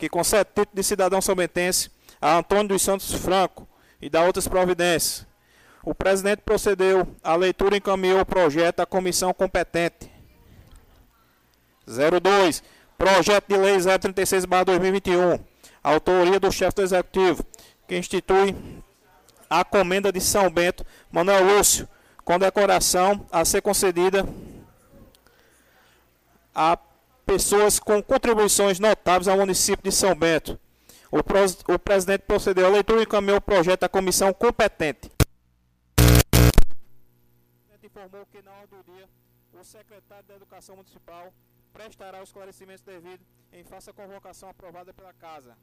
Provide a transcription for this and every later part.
que concede título de cidadão sometense a Antônio dos Santos Franco e da outras providências. O presidente procedeu à leitura e encaminhou o projeto à comissão competente. 02. Projeto de Lei 036-2021. Autoria do chefe do Executivo, que institui a comenda de São Bento Manuel Lúcio, com decoração a ser concedida a pessoas com contribuições notáveis ao município de São Bento. O, o presidente procedeu à leitura e encaminhou o projeto à comissão competente. O informou que na hora do dia o secretário da Educação Municipal prestará os esclarecimentos devidos em face à convocação aprovada pela Casa.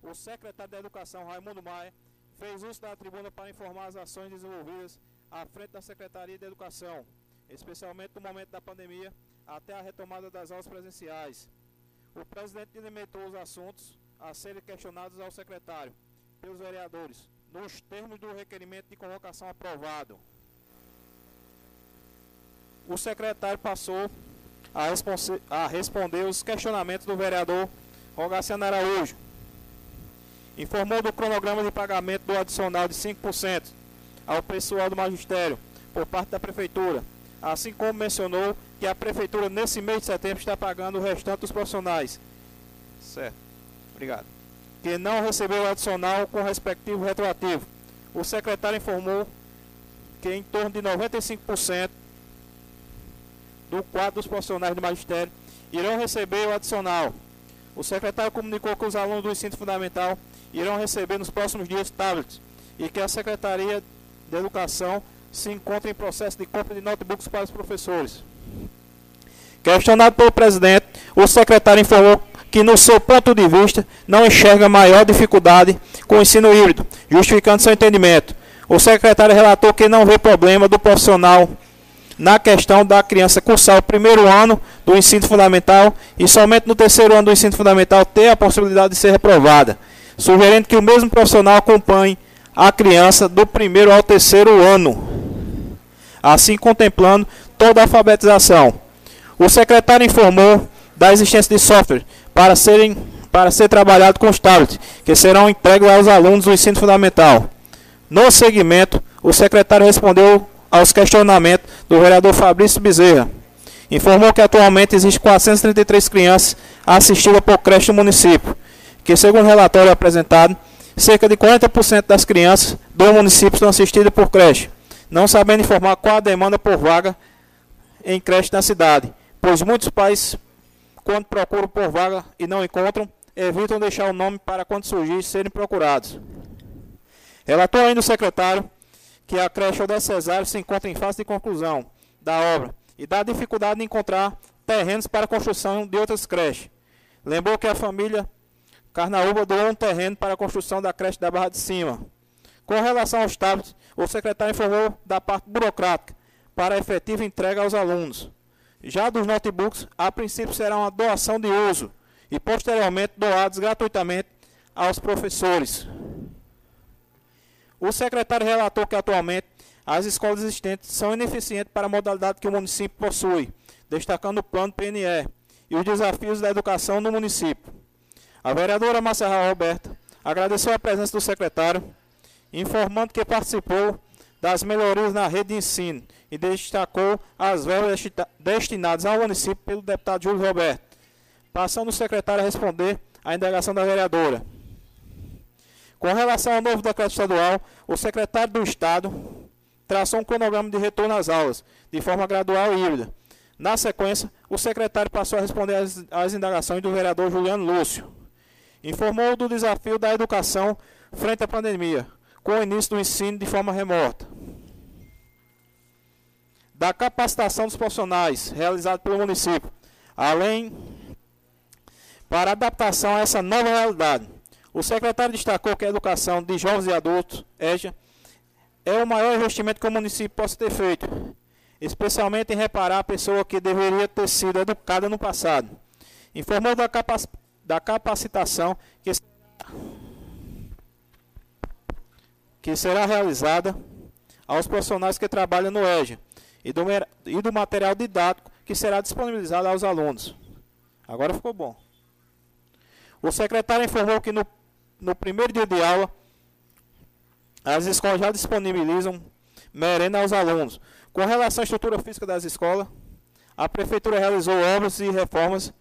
O secretário da Educação, Raimundo Maia, fez uso da tribuna para informar as ações desenvolvidas à frente da Secretaria de Educação, especialmente no momento da pandemia, até a retomada das aulas presenciais. O presidente delimitou os assuntos a serem questionados ao secretário pelos vereadores, nos termos do requerimento de convocação aprovado. O secretário passou a, a responder os questionamentos do vereador Rogaciano Araújo. Informou do cronograma de pagamento do adicional de 5% ao pessoal do magistério por parte da prefeitura, assim como mencionou que a prefeitura nesse mês de setembro está pagando o restante dos profissionais. Certo. Obrigado. Que não recebeu o adicional com respectivo retroativo. O secretário informou que em torno de 95% do quadro dos profissionais do magistério irão receber o adicional. O secretário comunicou que os alunos do ensino fundamental irão receber nos próximos dias tablets e que a Secretaria de Educação se encontra em processo de compra de notebooks para os professores. Questionado pelo presidente, o secretário informou que, no seu ponto de vista, não enxerga maior dificuldade com o ensino híbrido, justificando seu entendimento. O secretário relatou que não vê problema do profissional na questão da criança cursar o primeiro ano do ensino fundamental e somente no terceiro ano do ensino fundamental ter a possibilidade de ser reprovada, sugerindo que o mesmo profissional acompanhe a criança do primeiro ao terceiro ano, assim contemplando toda a alfabetização. O secretário informou da existência de software para serem para ser trabalhado com os tablets, que serão entregues aos alunos do ensino fundamental. No segmento, o secretário respondeu aos questionamentos do vereador Fabrício Bezerra. Informou que atualmente existem 433 crianças assistidas por creche no município, que segundo o relatório apresentado, cerca de 40% das crianças do município são assistidas por creche, não sabendo informar qual a demanda por vaga em creche na cidade, pois muitos pais, quando procuram por vaga e não encontram, evitam deixar o nome para quando surgir serem procurados. Relatou ainda o secretário que a creche Odé Cesário se encontra em fase de conclusão da obra e dá dificuldade de encontrar terrenos para a construção de outras creches. Lembrou que a família Carnaúba doou um terreno para a construção da creche da Barra de Cima. Com relação aos tablets, o secretário informou da parte burocrática para efetiva entrega aos alunos. Já dos notebooks, a princípio será uma doação de uso e posteriormente doados gratuitamente aos professores. O secretário relatou que atualmente as escolas existentes são ineficientes para a modalidade que o município possui, destacando o plano PNE e os desafios da educação no município. A vereadora Márcia Roberta agradeceu a presença do secretário, informando que participou das melhorias na rede de ensino e destacou as verbas destinadas ao município pelo deputado Júlio Roberto, passando o secretário a responder à indagação da vereadora. Com relação ao novo decreto estadual, o secretário do Estado traçou um cronograma de retorno às aulas, de forma gradual e híbrida. Na sequência, o secretário passou a responder às, às indagações do vereador Juliano Lúcio. Informou do desafio da educação frente à pandemia, com o início do ensino de forma remota. Da capacitação dos profissionais realizada pelo município, além para adaptação a essa nova realidade. O secretário destacou que a educação de jovens e adultos, EJA, é o maior investimento que o município possa ter feito, especialmente em reparar a pessoa que deveria ter sido educada no passado. Informou da, capac da capacitação que, que será realizada aos profissionais que trabalham no EJA e do, e do material didático que será disponibilizado aos alunos. Agora ficou bom. O secretário informou que no, no primeiro dia de aula, as escolas já disponibilizam merenda aos alunos. Com relação à estrutura física das escolas, a Prefeitura realizou obras e reformas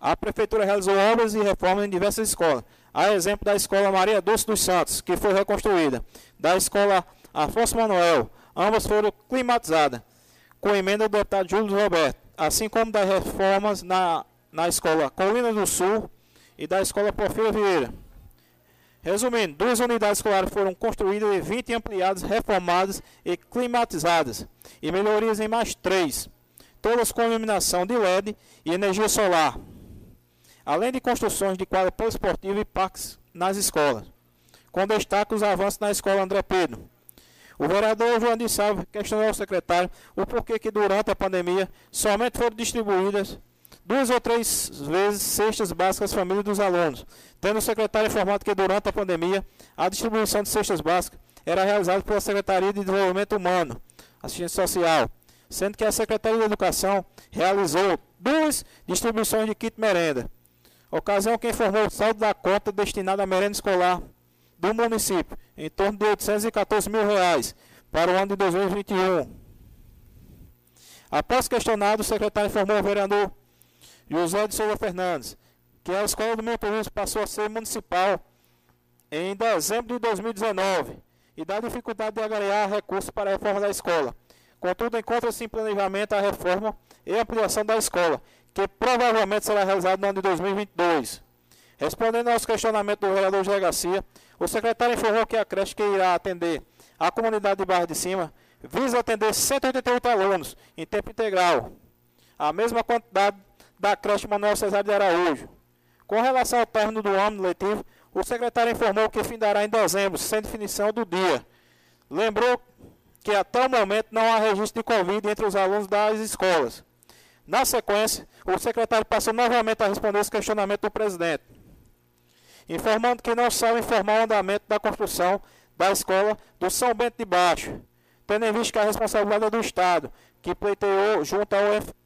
A Prefeitura realizou obras e reformas em diversas escolas. A exemplo da Escola Maria Doce dos Santos, que foi reconstruída, da Escola Afonso Manuel, ambas foram climatizadas, com emenda do deputado Júlio Roberto, assim como das reformas na, na Escola Colina do Sul e da Escola Porfírio Vieira. Resumindo, duas unidades escolares foram construídas e 20 ampliadas, reformadas e climatizadas, e melhorias em mais três, todas com iluminação de LED e energia solar além de construções de quadra poliesportiva e parques nas escolas, com destaque os avanços na escola André Pedro. O vereador João de Salve questionou ao secretário o porquê que durante a pandemia somente foram distribuídas duas ou três vezes cestas básicas às famílias dos alunos, tendo o secretário informado que durante a pandemia a distribuição de cestas básicas era realizada pela Secretaria de Desenvolvimento Humano, Assistência Social, sendo que a Secretaria de Educação realizou duas distribuições de kit merenda Ocasião que informou o saldo da conta destinada à merenda escolar do município, em torno de 814 mil reais, para o ano de 2021. Após questionado, o secretário informou ao vereador José de Souza Fernandes que a escola do motorista passou a ser municipal em dezembro de 2019 e da dificuldade de agregar recursos para a reforma da escola. Contudo, encontra-se em planejamento a reforma e ampliação da escola, que provavelmente será realizado no ano de 2022. Respondendo aos questionamentos do vereador José Garcia, o secretário informou que a creche que irá atender a comunidade de Barra de Cima visa atender 188 alunos em tempo integral, a mesma quantidade da creche Manuel Cesário de Araújo. Com relação ao término do ano letivo, o secretário informou que findará em dezembro, sem definição do dia. Lembrou que até o momento não há registro de Covid entre os alunos das escolas. Na sequência, o secretário passou novamente a responder esse questionamento do presidente, informando que não sabe informar o andamento da construção da escola do São Bento de Baixo, tendo em vista que a responsabilidade é do Estado, que pleiteou junto ao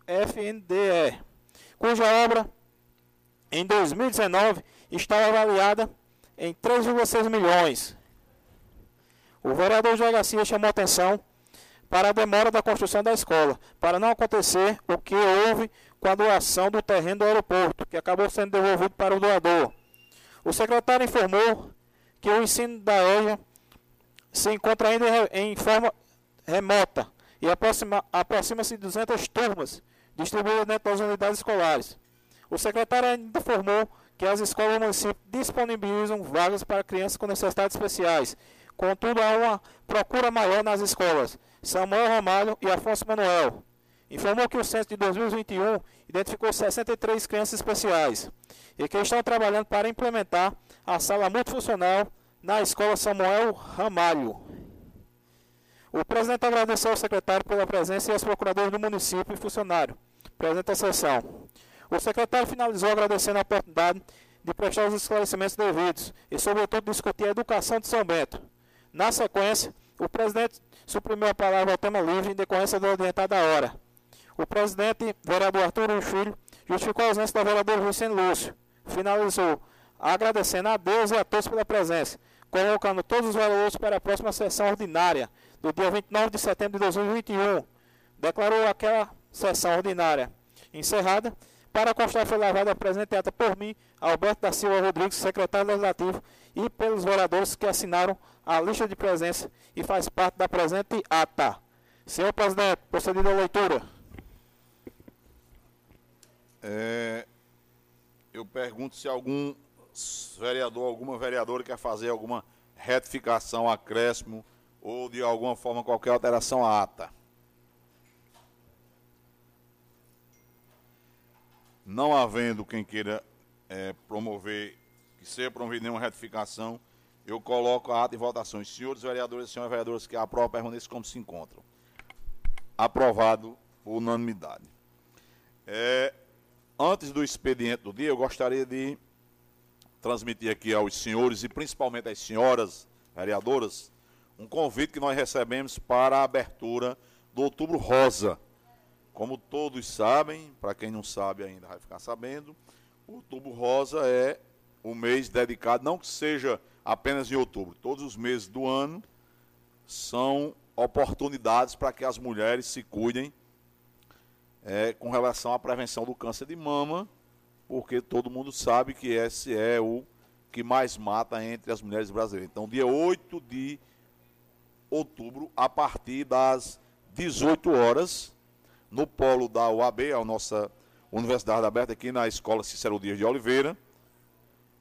FNDE, cuja obra, em 2019, estava avaliada em 3,6 milhões. O vereador João Garcia chamou atenção para a demora da construção da escola, para não acontecer o que houve com a doação do terreno do aeroporto, que acabou sendo devolvido para o doador. O secretário informou que o ensino da EJA se encontra ainda em forma remota e aproxima-se aproxima de 200 turmas distribuídas dentro das unidades escolares. O secretário ainda informou que as escolas do município disponibilizam vagas para crianças com necessidades especiais. Contudo, há uma procura maior nas escolas, Samuel Ramalho e Afonso Manuel. Informou que o censo de 2021 identificou 63 crianças especiais e que estão trabalhando para implementar a sala multifuncional na escola Samuel Ramalho. O presidente agradeceu ao secretário pela presença e aos procuradores do município e funcionário presente à sessão. O secretário finalizou agradecendo a oportunidade de prestar os esclarecimentos devidos e, sobretudo, discutir a educação de São Bento. Na sequência, o presidente suprimiu a palavra tema livre em decorrência da orientada hora. O presidente, vereador Arthur Filho, justificou a ausência da vereadora Vicente Lúcio. Finalizou, agradecendo a Deus e a todos pela presença, colocando todos os vereadores para a próxima sessão ordinária, do dia 29 de setembro de 2021. Declarou aquela sessão ordinária encerrada. Para constar foi lavada a presente ata por mim, Alberto da Silva Rodrigues, secretário legislativo, e pelos vereadores que assinaram a lista de presença e faz parte da presente ata. Senhor presidente, procedido a leitura. É, eu pergunto se algum vereador, alguma vereadora quer fazer alguma retificação, acréscimo ou de alguma forma qualquer alteração à ata. Não havendo quem queira é, promover, que seja promovida nenhuma retificação, eu coloco a ata em votações. Senhores vereadores e senhoras vereadoras que aprovam, permaneçam como se encontram. Aprovado por unanimidade. É, antes do expediente do dia, eu gostaria de transmitir aqui aos senhores e principalmente às senhoras vereadoras um convite que nós recebemos para a abertura do Outubro Rosa. Como todos sabem, para quem não sabe ainda vai ficar sabendo, o Outubro Rosa é o mês dedicado, não que seja apenas em outubro, todos os meses do ano são oportunidades para que as mulheres se cuidem é, com relação à prevenção do câncer de mama, porque todo mundo sabe que esse é o que mais mata entre as mulheres brasileiras. Então, dia 8 de outubro, a partir das 18 horas, no polo da UAB, a nossa Universidade Aberta, aqui na Escola Cícero Dias de Oliveira,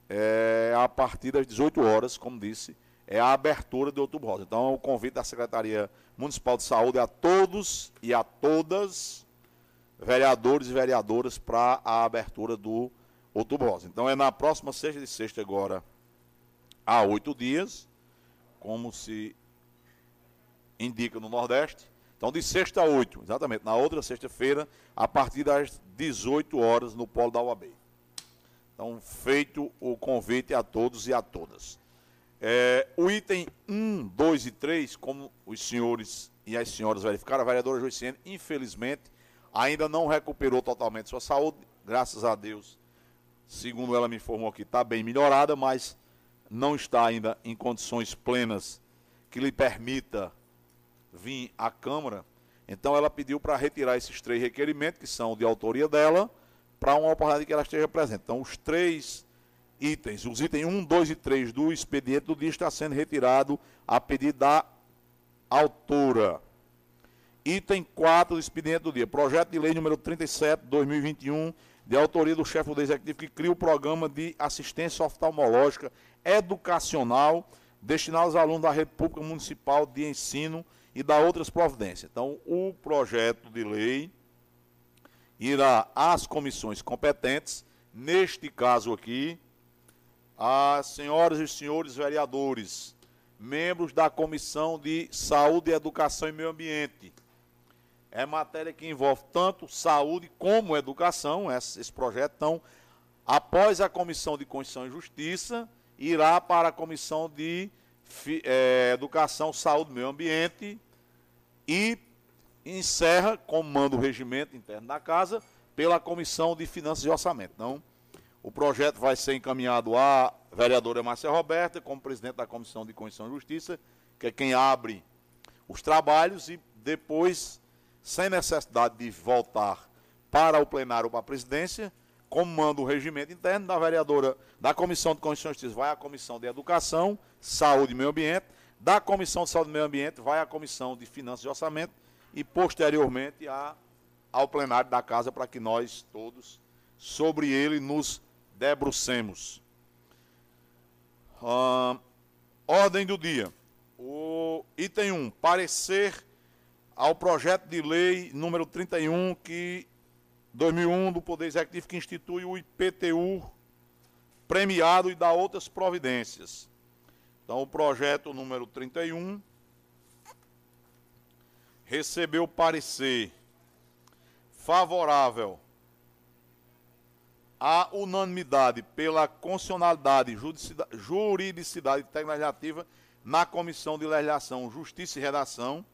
é, a partir das 18 horas, como disse, é a abertura do Outubro Rosa. Então, o convite da Secretaria Municipal de Saúde a todos e a todas, vereadores e vereadoras, para a abertura do Outubro Rosa. Então, é na próxima sexta de sexta agora, há oito dias, como se indica no Nordeste. Então, de sexta a oito, exatamente, na outra sexta-feira, a partir das 18 horas, no Polo da UAB. Então, feito o convite a todos e a todas. É, o item 1, 2 e 3, como os senhores e as senhoras verificaram, a vereadora Joiciene, infelizmente, ainda não recuperou totalmente sua saúde, graças a Deus. Segundo ela me informou aqui, está bem melhorada, mas não está ainda em condições plenas que lhe permita vir à Câmara. Então ela pediu para retirar esses três requerimentos, que são de autoria dela, para uma oportunidade que ela esteja presente. Então, os três itens, os itens 1, 2 e 3 do expediente do dia está sendo retirado a pedido da autora. Item 4 do expediente do dia, projeto de lei número 37, 2021, de autoria do chefe do executivo que cria o programa de assistência oftalmológica educacional destinado aos alunos da República Municipal de Ensino e da outras providências. Então, o projeto de lei irá às comissões competentes, neste caso aqui, as senhoras e senhores vereadores, membros da Comissão de Saúde, Educação e Meio Ambiente. É matéria que envolve tanto saúde como educação, esse, projeto. Então, após a Comissão de Constituição e Justiça, irá para a Comissão de é, Educação, Saúde e Meio Ambiente e encerra, como manda o regimento interno da casa, pela Comissão de Finanças e Orçamento. Então, o projeto vai ser encaminhado à vereadora Márcia Roberta, como presidente da Comissão de Constituição e Justiça, que é quem abre os trabalhos e depois, sem necessidade de voltar para o plenário ou para a presidência, como manda o regimento interno da vereadora da Comissão de Constituição e Justiça, vai à Comissão de Educação, Saúde e Meio Ambiente, da Comissão de Saúde e Meio Ambiente, vai à Comissão de Finanças e Orçamento, e posteriormente a, ao plenário da casa para que nós todos sobre ele nos debrucemos. ordem do dia. O item 1, parecer ao projeto de lei número 31 que 2001 do Poder Executivo que institui o IPTU premiado e dá outras providências. Então, o projeto número 31 recebeu parecer favorável à unanimidade pela constitucionalidade, juridicidade e tecnologia na Comissão de Legislação, Justiça e Redação,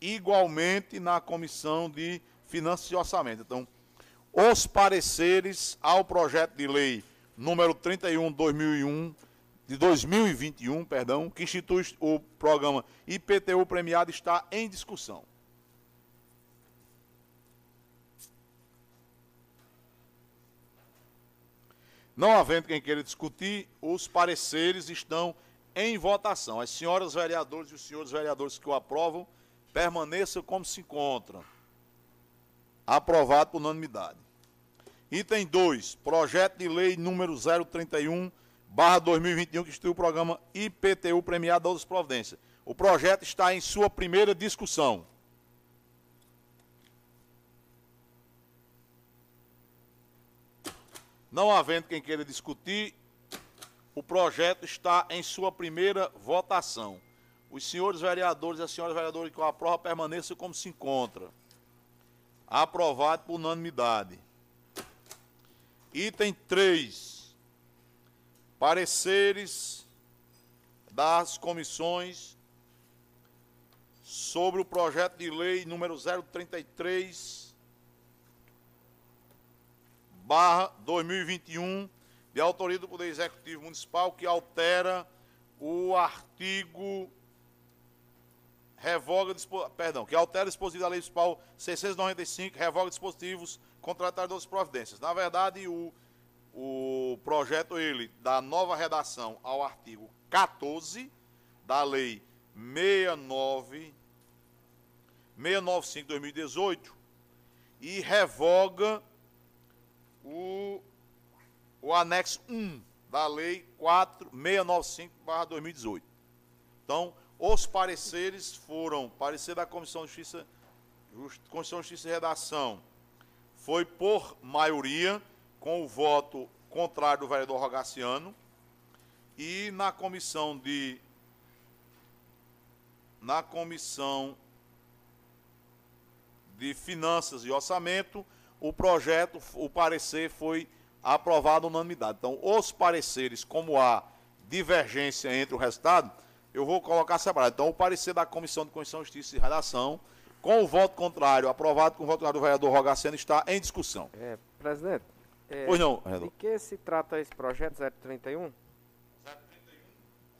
igualmente na Comissão de Finanças e Orçamento. Então, os pareceres ao projeto de lei número 31 2001 de 2021, perdão, que institui o programa IPTU premiado está em discussão. Não havendo quem queira discutir, os pareceres estão em votação. As senhoras vereadoras e os senhores vereadores que o aprovam, permaneçam como se encontram. Aprovado por unanimidade. Item 2, projeto de lei número 031 barra 2021, que instituiu o programa IPTU premiado das providências. O projeto está em sua primeira discussão. Não havendo quem queira discutir, o projeto está em sua primeira votação. Os senhores vereadores e as senhoras vereadoras que aprovam permaneçam como se encontra. Aprovado por unanimidade. Item 3 Pareceres das comissões sobre o projeto de lei número 033 barra 2021 de autoria do Poder Executivo Municipal que altera o artigo revoga, perdão, que altera o dispositivo da Lei Municipal 695, revoga dispositivos contratados providências. Na verdade, o, o projeto, ele, dá nova redação ao artigo 14 da Lei 69, 695-2018 e revoga o, o anexo 1 da Lei 4695-2018. Então, os pareceres foram, parecer da Comissão de Justiça, Just, Comissão de Justiça e Redação, foi por maioria, com o voto contrário do vereador Rogaciano, e na comissão de na comissão de Finanças e Orçamento, o projeto, o parecer foi aprovado unanimidade. Então, os pareceres, como há divergência entre o resultado, eu vou colocar separado. Então, o parecer da Comissão de Constituição, Justiça e Redação, com o voto contrário, aprovado com o voto contrário do vereador Rogaceno, está em discussão. É, presidente. É, pois não. De que se trata esse projeto 031? 031?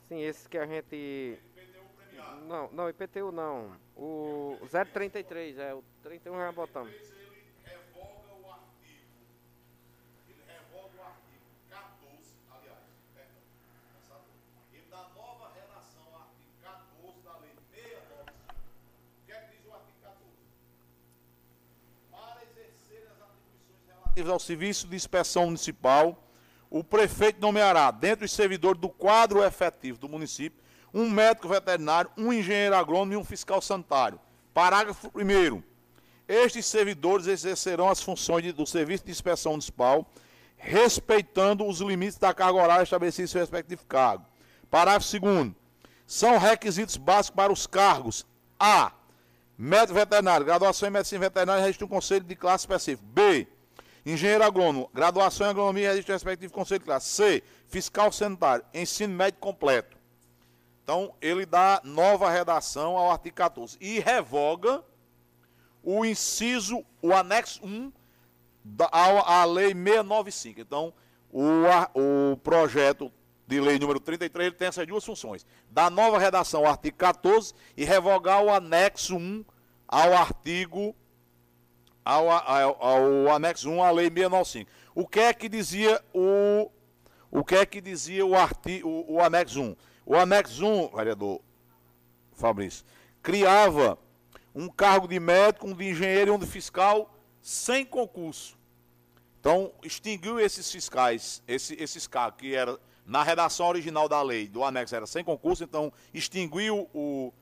Sim, esse que a gente. IPTU premiado. Não, não, IPTU não. O 033, é, o 31 já botamos. Ao serviço de inspeção municipal, o prefeito nomeará, dentre os servidores do quadro efetivo do município, um médico veterinário, um engenheiro agrônomo e um fiscal sanitário. Parágrafo 1 Estes servidores exercerão as funções do serviço de inspeção municipal, respeitando os limites da carga horária estabelecidos em seu respectivo cargo. Parágrafo 2 São requisitos básicos para os cargos A. Médico veterinário, graduação em medicina veterinária, registro um conselho de classe específico. B Engenheiro agrônomo, graduação em agronomia, registro respectivo, conselho de classe. C, fiscal sanitário, ensino médio completo. Então, ele dá nova redação ao artigo 14 e revoga o inciso, o anexo 1 da, à, lei 695. Então, o, o projeto de lei número 33 ele tem essas duas funções. Dar nova redação ao artigo 14 e revogar o anexo 1 ao artigo ao, ao, ao anexo 1 à lei 695. O que é que dizia o o que é que dizia o artigo o, o anexo 1? O anexo 1, vereador Fabrício, criava um cargo de médico, um de engenheiro e um de fiscal sem concurso. Então, extinguiu esses fiscais, esse, esses cargos que era na redação original da lei do anexo era sem concurso, então extinguiu o,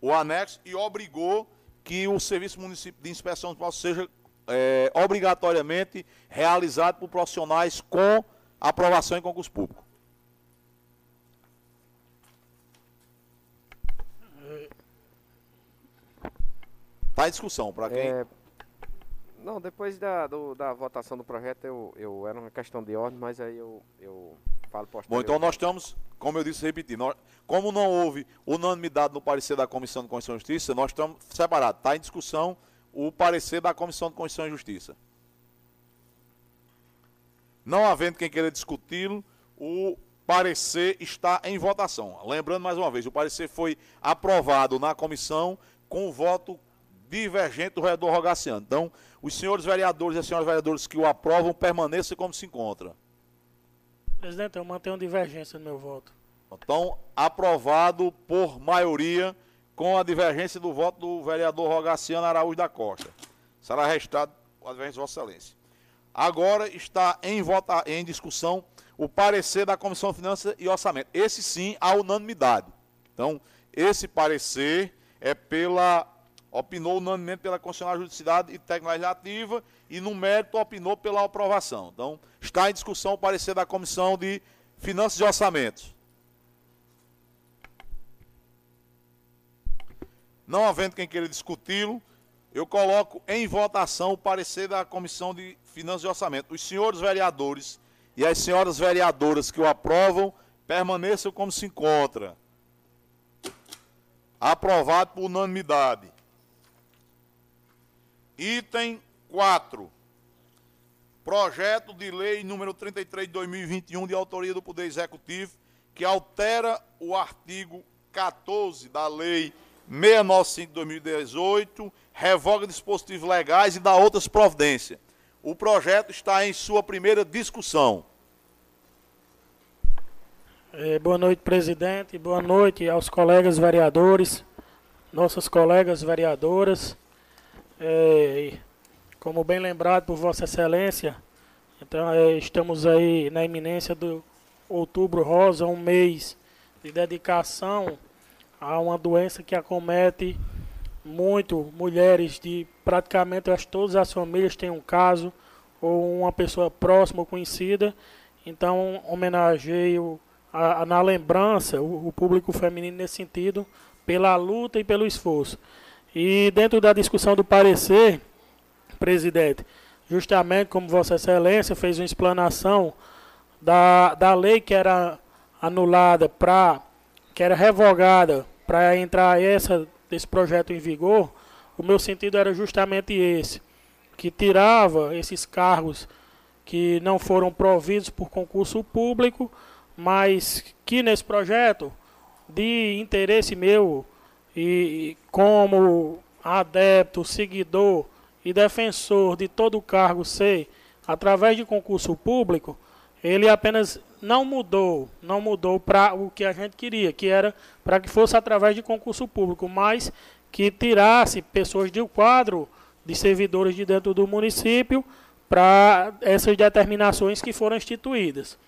o anexo e obrigou que o Serviço Municipal de Inspeção Municipal seja é, obrigatoriamente realizado por profissionais com aprovação em concurso público. Está em discussão, para quem... É, não, depois da, do, da votação do projeto, eu, eu era uma questão de ordem, mas aí eu, eu Bom, então nós estamos, como eu disse, repetindo, como não houve unanimidade no parecer da Comissão de Constituição e Justiça, nós estamos separados. Está em discussão o parecer da Comissão de Constituição e Justiça. Não havendo quem queira discuti-lo, o parecer está em votação. Lembrando mais uma vez, o parecer foi aprovado na comissão com voto divergente do vereador Rogaciano. Então, os senhores vereadores e as senhoras vereadoras que o aprovam permaneçam como se encontra. Presidente, eu mantenho divergência no meu voto. Então, aprovado por maioria, com a divergência do voto do vereador Rogaciano Araújo da Costa. Será restado a divergência de Vossa Excelência. Agora está em, vota, em discussão o parecer da Comissão de Finanças e Orçamento. Esse sim, a unanimidade. Então, esse parecer é pela. Opinou unanimemente pela Constitucional Judiciária e Técnica Legislativa e, no mérito, opinou pela aprovação. Então, está em discussão o parecer da Comissão de Finanças e Orçamentos. Não havendo quem queira discuti-lo, eu coloco em votação o parecer da Comissão de Finanças e Orçamento. Os senhores vereadores e as senhoras vereadoras que o aprovam permaneçam como se encontra. Aprovado por unanimidade. Item 4. Projeto de lei número 33 de 2021, de autoria do Poder Executivo, que altera o artigo 14 da Lei 695 de 2018, revoga dispositivos legais e dá outras providências. O projeto está em sua primeira discussão. É, boa noite, presidente. Boa noite aos colegas vereadores, nossas colegas vereadoras. É, como bem lembrado por Vossa Excelência, então é, estamos aí na iminência do Outubro Rosa, um mês de dedicação a uma doença que acomete muito mulheres de praticamente acho, todas as famílias têm um caso ou uma pessoa próxima ou conhecida. Então homenageio a, a, na lembrança o, o público feminino nesse sentido pela luta e pelo esforço. E dentro da discussão do parecer, presidente, justamente como Vossa Excelência fez uma explanação da, da lei que era anulada para que era revogada para entrar essa desse projeto em vigor, o meu sentido era justamente esse, que tirava esses cargos que não foram providos por concurso público, mas que nesse projeto de interesse meu e como adepto, seguidor e defensor de todo o cargo ser através de concurso público, ele apenas não mudou, não mudou para o que a gente queria, que era para que fosse através de concurso público, mas que tirasse pessoas do quadro de servidores de dentro do município para essas determinações que foram instituídas.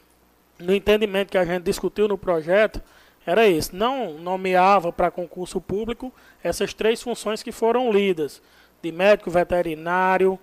No entendimento que a gente discutiu no projeto, era esse, não nomeava para concurso público essas três funções que foram lidas, de médico veterinário,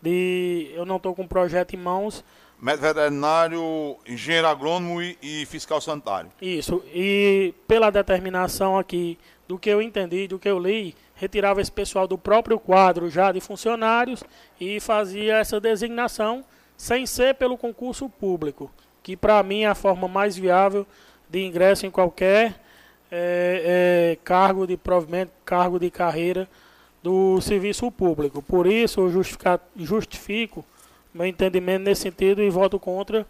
de eu não estou com o projeto em mãos, médico veterinário, engenheiro agrônomo e, e, fiscal sanitário. Isso. E pela determinação aqui do que eu entendi, do que eu li, retirava esse pessoal do próprio quadro já de funcionários e fazia essa designação sem ser pelo concurso público, que para mim é a forma mais viável de ingresso em qualquer é, é, cargo de provimento, cargo de carreira do serviço público. Por isso eu justifico meu entendimento nesse sentido e voto contra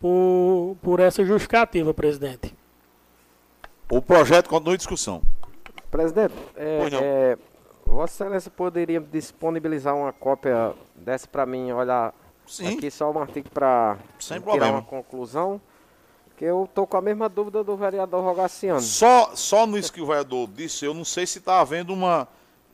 por, por essa justificativa, presidente. O projeto continua em discussão. Presidente, é, é, Vossa Excelência poderia disponibilizar uma cópia dessa para mim, olhar Sim. aqui só um artigo para tirar problema. uma conclusão? Que eu tô com a mesma dúvida do vereador Rogaciano. Só, só nisso que o vereador disse, eu não sei se está havendo uma,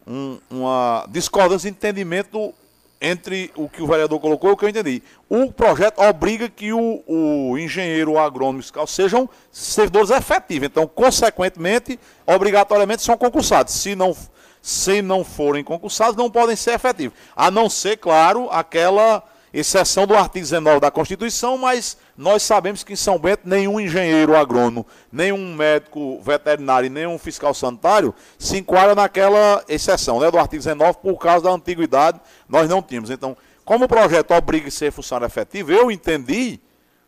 um, uma discordância de entendimento entre o que o vereador colocou e o que eu entendi. O projeto obriga que o, o engenheiro agrônomo fiscal sejam servidores efetivos. Então, consequentemente, obrigatoriamente são concursados. Se não, se não forem concursados, não podem ser efetivos. A não ser, claro, aquela exceção do artigo 19 da Constituição, mas nós sabemos que em São Bento nenhum engenheiro agrônomo, nenhum médico veterinário, nenhum fiscal sanitário se enquadra naquela exceção né, do artigo 19 por causa da antiguidade, nós não tínhamos. Então, como o projeto obriga a ser funcionário efetivo, eu entendi,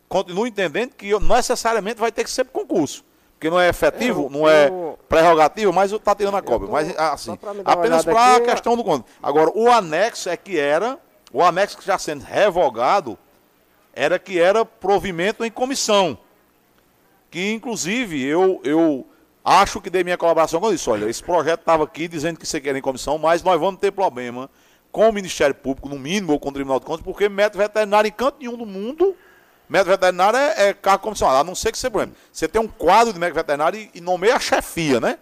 continuo entendendo que necessariamente vai ter que ser concurso. Porque não é efetivo, eu, não é eu, prerrogativo, mas está tirando a cobra. Mas assim, apenas para a questão do conto. Agora, o anexo é que era o anexo que já sendo revogado era que era provimento em comissão. Que inclusive eu, eu acho que dei minha colaboração eu disse, olha, esse projeto estava aqui dizendo que você quer em comissão, mas nós vamos ter problema com o Ministério Público, no mínimo, ou com o Tribunal de Contas, porque médico veterinário em canto nenhum do mundo, médico veterinário é, é cargo comissionado, a não ser que você, por exemplo, você tem um quadro de médico veterinário e, e nomeia a chefia, né?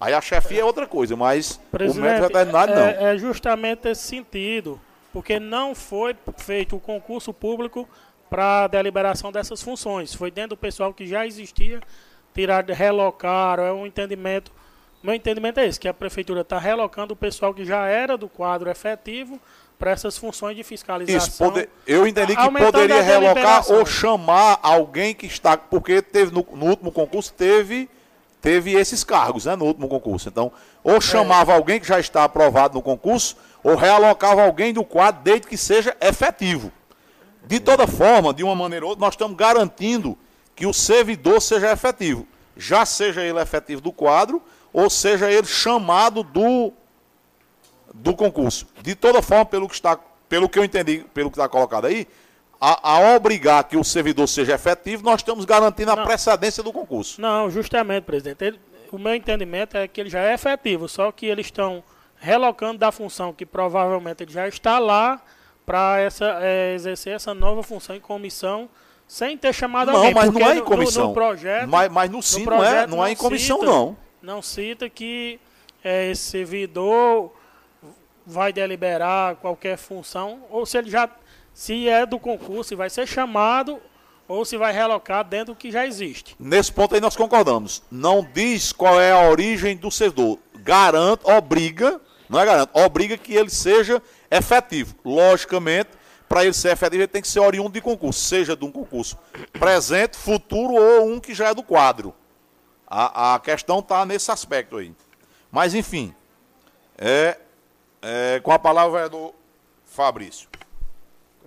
Aí a chefia é outra coisa, mas Presidente, o médico veterinário não. É, é justamente esse sentido porque não foi feito o concurso público para a deliberação dessas funções. Foi dentro do pessoal que já existia, tirar, relocar, é um entendimento. Meu entendimento é esse, que a prefeitura está relocando o pessoal que já era do quadro efetivo para essas funções de fiscalização. Isso, poder, eu entendi que poderia relocar ou chamar alguém que está, porque teve no, no, último concurso teve teve esses cargos, né, no último concurso. Então, ou chamava é. alguém que já está aprovado no concurso ou realocava alguém do quadro desde que seja efetivo. De toda forma, de uma maneira ou outra, nós estamos garantindo que o servidor seja efetivo. Já seja ele efetivo do quadro, ou seja ele chamado do, do concurso. De toda forma, pelo que, está, pelo que eu entendi, pelo que está colocado aí, a, a, obrigar que o servidor seja efetivo, nós estamos garantindo a Não. precedência do concurso. Não, justamente, presidente. Ele, o meu entendimento é que ele já é efetivo, só que eles estão relocando da função que provavelmente ele já está lá para é, exercer essa nova função em comissão sem ter chamado não, alguém. Não, mas não é em comissão. No, no projeto, mas, mas no sim no não, é, não, é em comissão, cita, não. Não cita que é, esse servidor vai deliberar qualquer função, ou se ele já, se é do concurso, se vai ser chamado ou se vai relocar dentro do que já existe. Nesse ponto aí nós concordamos. Não diz qual é a origem do servidor. Garante, obriga, não é garante, obriga que ele seja efetivo. Logicamente, para ele ser efetivo, ele tem que ser oriundo de concurso, seja de um concurso presente, futuro ou um que já é do quadro. A, a questão está nesse aspecto aí. Mas, enfim, é, é, com a palavra é do Fabrício.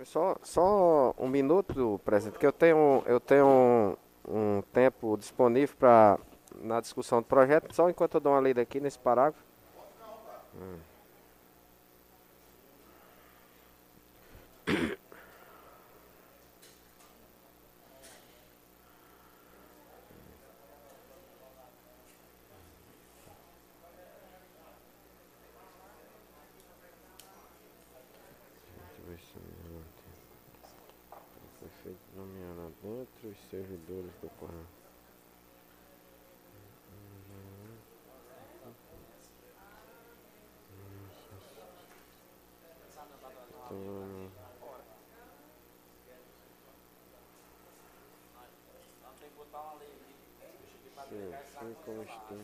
Só, só um minuto, presidente, que eu tenho, eu tenho um, um tempo disponível para na discussão do projeto, só enquanto eu dou uma lida aqui nesse parágrafo. Hum. entre os servidores do Correio. Sim, está.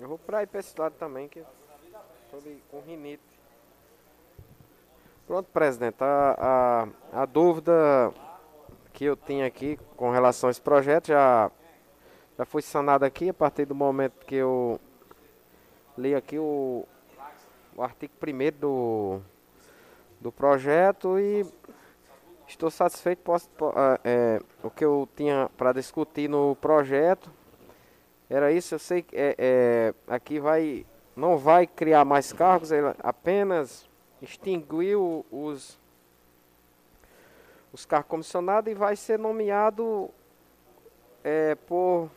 Eu vou pra ir pra esse lado também, que tô com rinite. Pronto, presidente. A, a, a dúvida que eu tinha aqui com relação a esse projeto já, já foi sanada aqui a partir do momento que eu li aqui o, o artigo 1 do, do projeto e estou satisfeito. Posso, é, o que eu tinha para discutir no projeto era isso, eu sei que é, é, aqui vai, não vai criar mais cargos, ele apenas extinguiu os, os cargos comissionados e vai ser nomeado é, por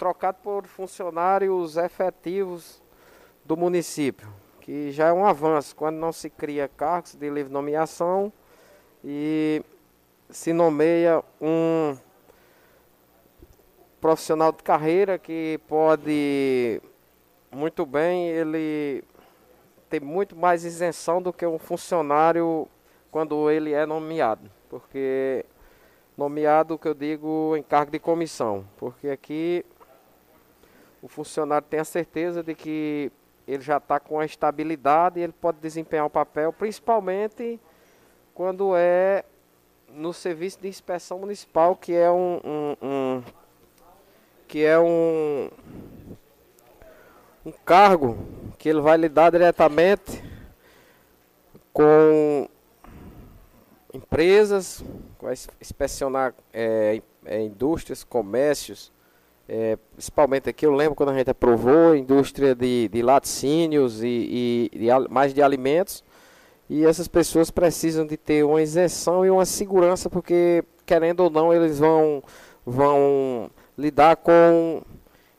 trocado por funcionários efetivos do município, que já é um avanço. Quando não se cria cargos de livre nomeação e se nomeia um profissional de carreira que pode muito bem ele ter muito mais isenção do que um funcionário quando ele é nomeado, porque nomeado que eu digo em cargo de comissão, porque aqui o funcionário tem a certeza de que ele já está com a estabilidade e ele pode desempenhar o papel, principalmente quando é no serviço de inspeção municipal, que é um, um, um que é um, um cargo que ele vai lidar diretamente com empresas, vai inspecionar é, é, indústrias, comércios, é, principalmente aqui eu lembro quando a gente aprovou indústria de, de laticínios e, e, e mais de alimentos e essas pessoas precisam de ter uma isenção e uma segurança porque querendo ou não eles vão vão lidar com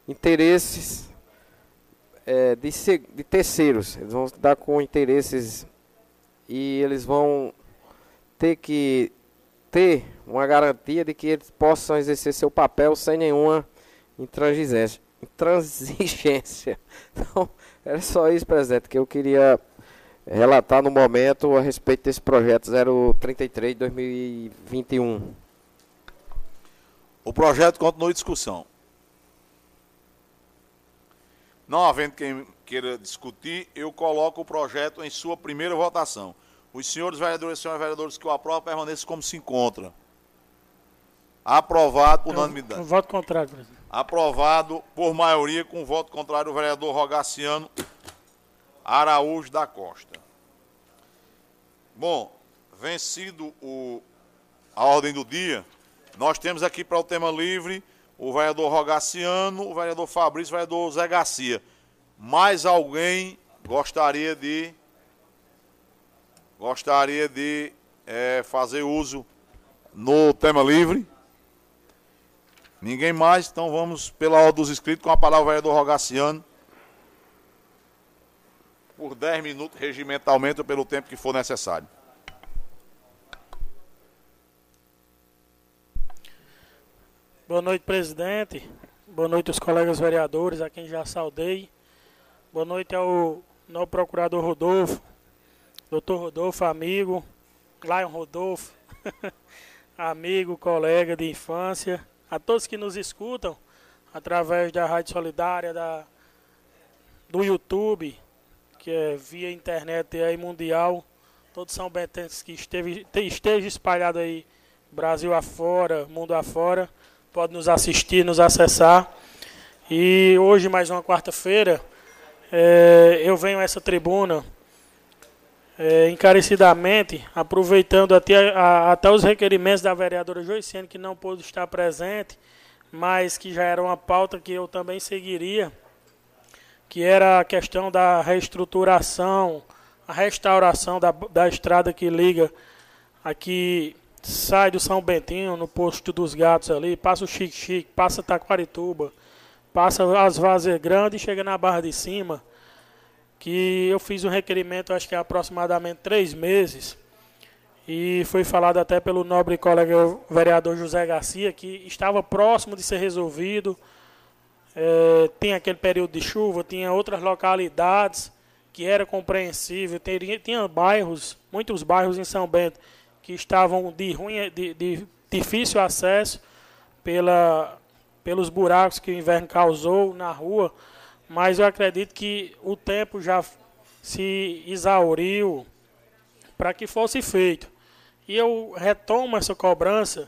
interesses é, de, de terceiros. Eles vão lidar com interesses e eles vão ter que ter uma garantia de que eles possam exercer seu papel sem nenhuma intransigência. intransigência. Então, era só isso, presidente, que eu queria relatar no momento a respeito desse projeto 033 2021. O projeto continua em discussão. Não havendo quem queira discutir, eu coloco o projeto em sua primeira votação. Os senhores vereadores e senhores vereadores que o aprovam permaneçam como se encontra. Aprovado por unanimidade. Um voto contrário, presidente. Aprovado por maioria com voto contrário o vereador Rogaciano Araújo da Costa. Bom, vencido o, a ordem do dia, nós temos aqui para o tema livre o vereador Rogaciano, o vereador Fabrício, o vereador Zé Garcia. Mais alguém gostaria de gostaria de é, fazer uso no tema livre? Ninguém mais, então vamos pela ordem dos inscritos com a palavra o vereador Rogaciano. Por 10 minutos, regimentalmente, ou pelo tempo que for necessário. Boa noite, presidente. Boa noite aos colegas vereadores, a quem já saudei. Boa noite ao novo procurador Rodolfo, doutor Rodolfo, amigo, Lion Rodolfo, amigo, colega de infância, a todos que nos escutam através da Rádio Solidária, da, do YouTube, que é via internet aí mundial, todos são bentenses que esteve, esteja espalhado aí Brasil afora, mundo afora pode nos assistir, nos acessar. E hoje, mais uma quarta-feira, é, eu venho a essa tribuna é, encarecidamente, aproveitando até, a, até os requerimentos da vereadora Joiciane, que não pôde estar presente, mas que já era uma pauta que eu também seguiria, que era a questão da reestruturação, a restauração da, da estrada que liga aqui sai do São Bentinho, no posto dos gatos ali, passa o Chique Chique, passa Taquarituba, passa as Vazes Grandes e chega na Barra de Cima, que eu fiz um requerimento, acho que há aproximadamente três meses, e foi falado até pelo nobre colega vereador José Garcia, que estava próximo de ser resolvido, é, tinha aquele período de chuva, tinha outras localidades que era compreensível, teria, tinha bairros, muitos bairros em São Bento, que estavam de, ruim, de, de difícil acesso pela, pelos buracos que o inverno causou na rua, mas eu acredito que o tempo já se exauriu para que fosse feito. E eu retomo essa cobrança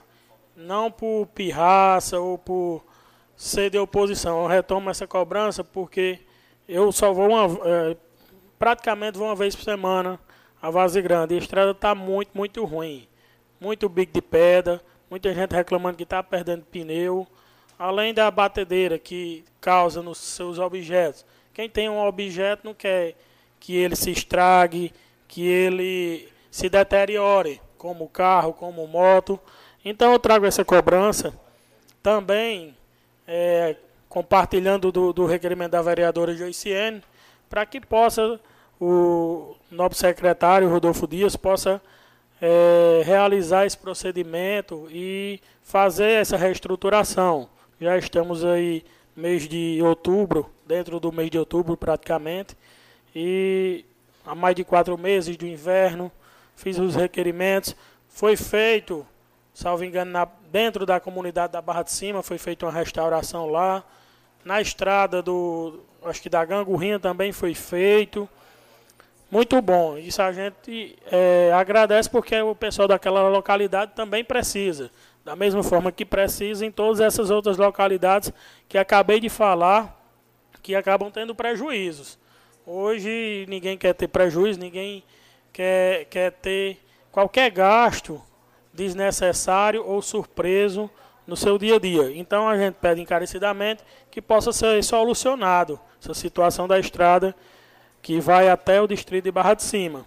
não por pirraça ou por ser de oposição. Eu retomo essa cobrança porque eu só vou uma, é, praticamente uma vez por semana a Vaze Grande. A estrada está muito, muito ruim. Muito bico de pedra, muita gente reclamando que está perdendo pneu. Além da batedeira que causa nos seus objetos. Quem tem um objeto não quer que ele se estrague, que ele se deteriore, como carro, como moto. Então eu trago essa cobrança também é, compartilhando do, do requerimento da vereadora Joiciene, para que possa o novo secretário Rodolfo Dias possa é, realizar esse procedimento e fazer essa reestruturação. Já estamos aí mês de outubro, dentro do mês de outubro praticamente, e há mais de quatro meses do inverno, fiz os requerimentos, foi feito, salvo engano, na, dentro da comunidade da Barra de Cima, foi feita uma restauração lá, na estrada do, acho que da Gangurrinha também foi feito, muito bom. Isso a gente é, agradece porque o pessoal daquela localidade também precisa. Da mesma forma que precisa em todas essas outras localidades que acabei de falar, que acabam tendo prejuízos. Hoje ninguém quer ter prejuízo, ninguém quer, quer ter qualquer gasto desnecessário ou surpreso no seu dia a dia. Então a gente pede encarecidamente que possa ser solucionado essa situação da estrada que vai até o distrito de Barra de Cima.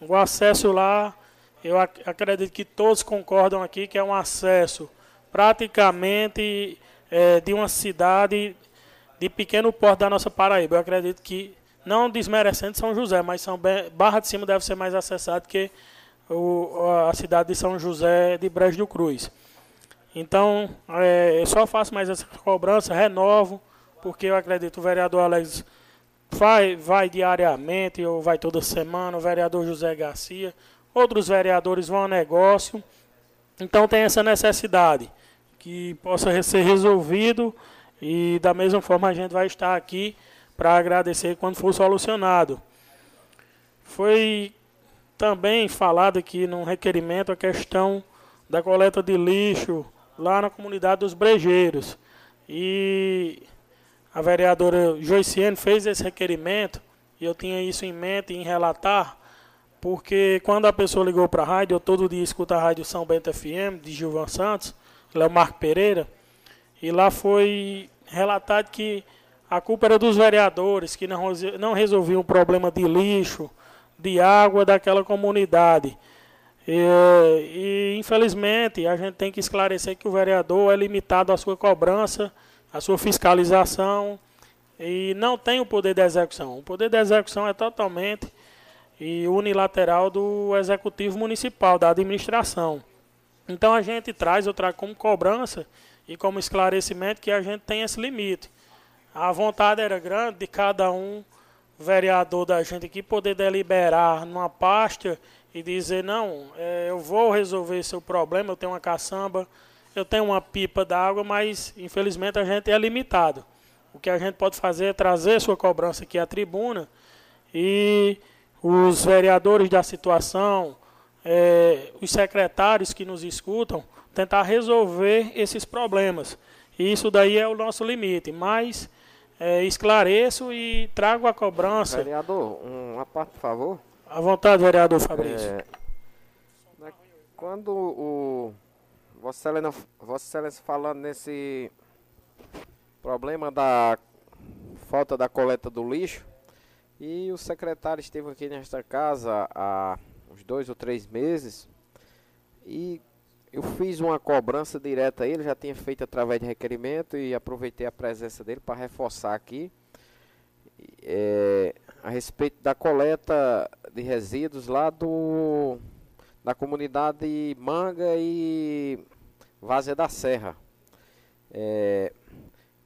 O acesso lá, eu ac acredito que todos concordam aqui que é um acesso praticamente é, de uma cidade de pequeno porte da nossa Paraíba. Eu acredito que, não desmerecendo São José, mas São Barra de Cima deve ser mais acessado que o, a cidade de São José de Brejo do Cruz. Então, é, eu só faço mais essa cobrança, renovo, porque eu acredito que o vereador Alex vai, vai diariamente ou vai toda semana, o vereador José Garcia, outros vereadores vão a negócio. Então tem essa necessidade que possa ser resolvido e da mesma forma a gente vai estar aqui para agradecer quando for solucionado. Foi também falado aqui num requerimento a questão da coleta de lixo lá na comunidade dos Brejeiros. E a vereadora Joiciene fez esse requerimento e eu tinha isso em mente em relatar, porque quando a pessoa ligou para a rádio, eu todo dia escuto a rádio São Bento FM, de Gilvan Santos, Léo Marco Pereira, e lá foi relatado que a culpa era dos vereadores, que não, não resolviam o problema de lixo, de água daquela comunidade. E, e, infelizmente a gente tem que esclarecer que o vereador é limitado à sua cobrança, à sua fiscalização e não tem o poder de execução. O poder de execução é totalmente e unilateral do executivo municipal, da administração. Então a gente traz, eu trago como cobrança e como esclarecimento que a gente tem esse limite. A vontade era grande de cada um vereador da gente aqui poder deliberar numa pasta e dizer, não, é, eu vou resolver seu problema, eu tenho uma caçamba, eu tenho uma pipa d'água, mas infelizmente a gente é limitado. O que a gente pode fazer é trazer sua cobrança aqui à tribuna e os vereadores da situação, é, os secretários que nos escutam, tentar resolver esses problemas. E isso daí é o nosso limite, mas é, esclareço e trago a cobrança. Vereador, uma parte, por favor. À vontade, vereador Fabrício. É, né, quando o Vossa Excelência, Vossa Excelência falando nesse problema da falta da coleta do lixo, e o secretário esteve aqui nesta casa há uns dois ou três meses, e eu fiz uma cobrança direta a ele, já tinha feito através de requerimento e aproveitei a presença dele para reforçar aqui é, a respeito da coleta de resíduos lá do da comunidade Manga e Vazia da Serra. É,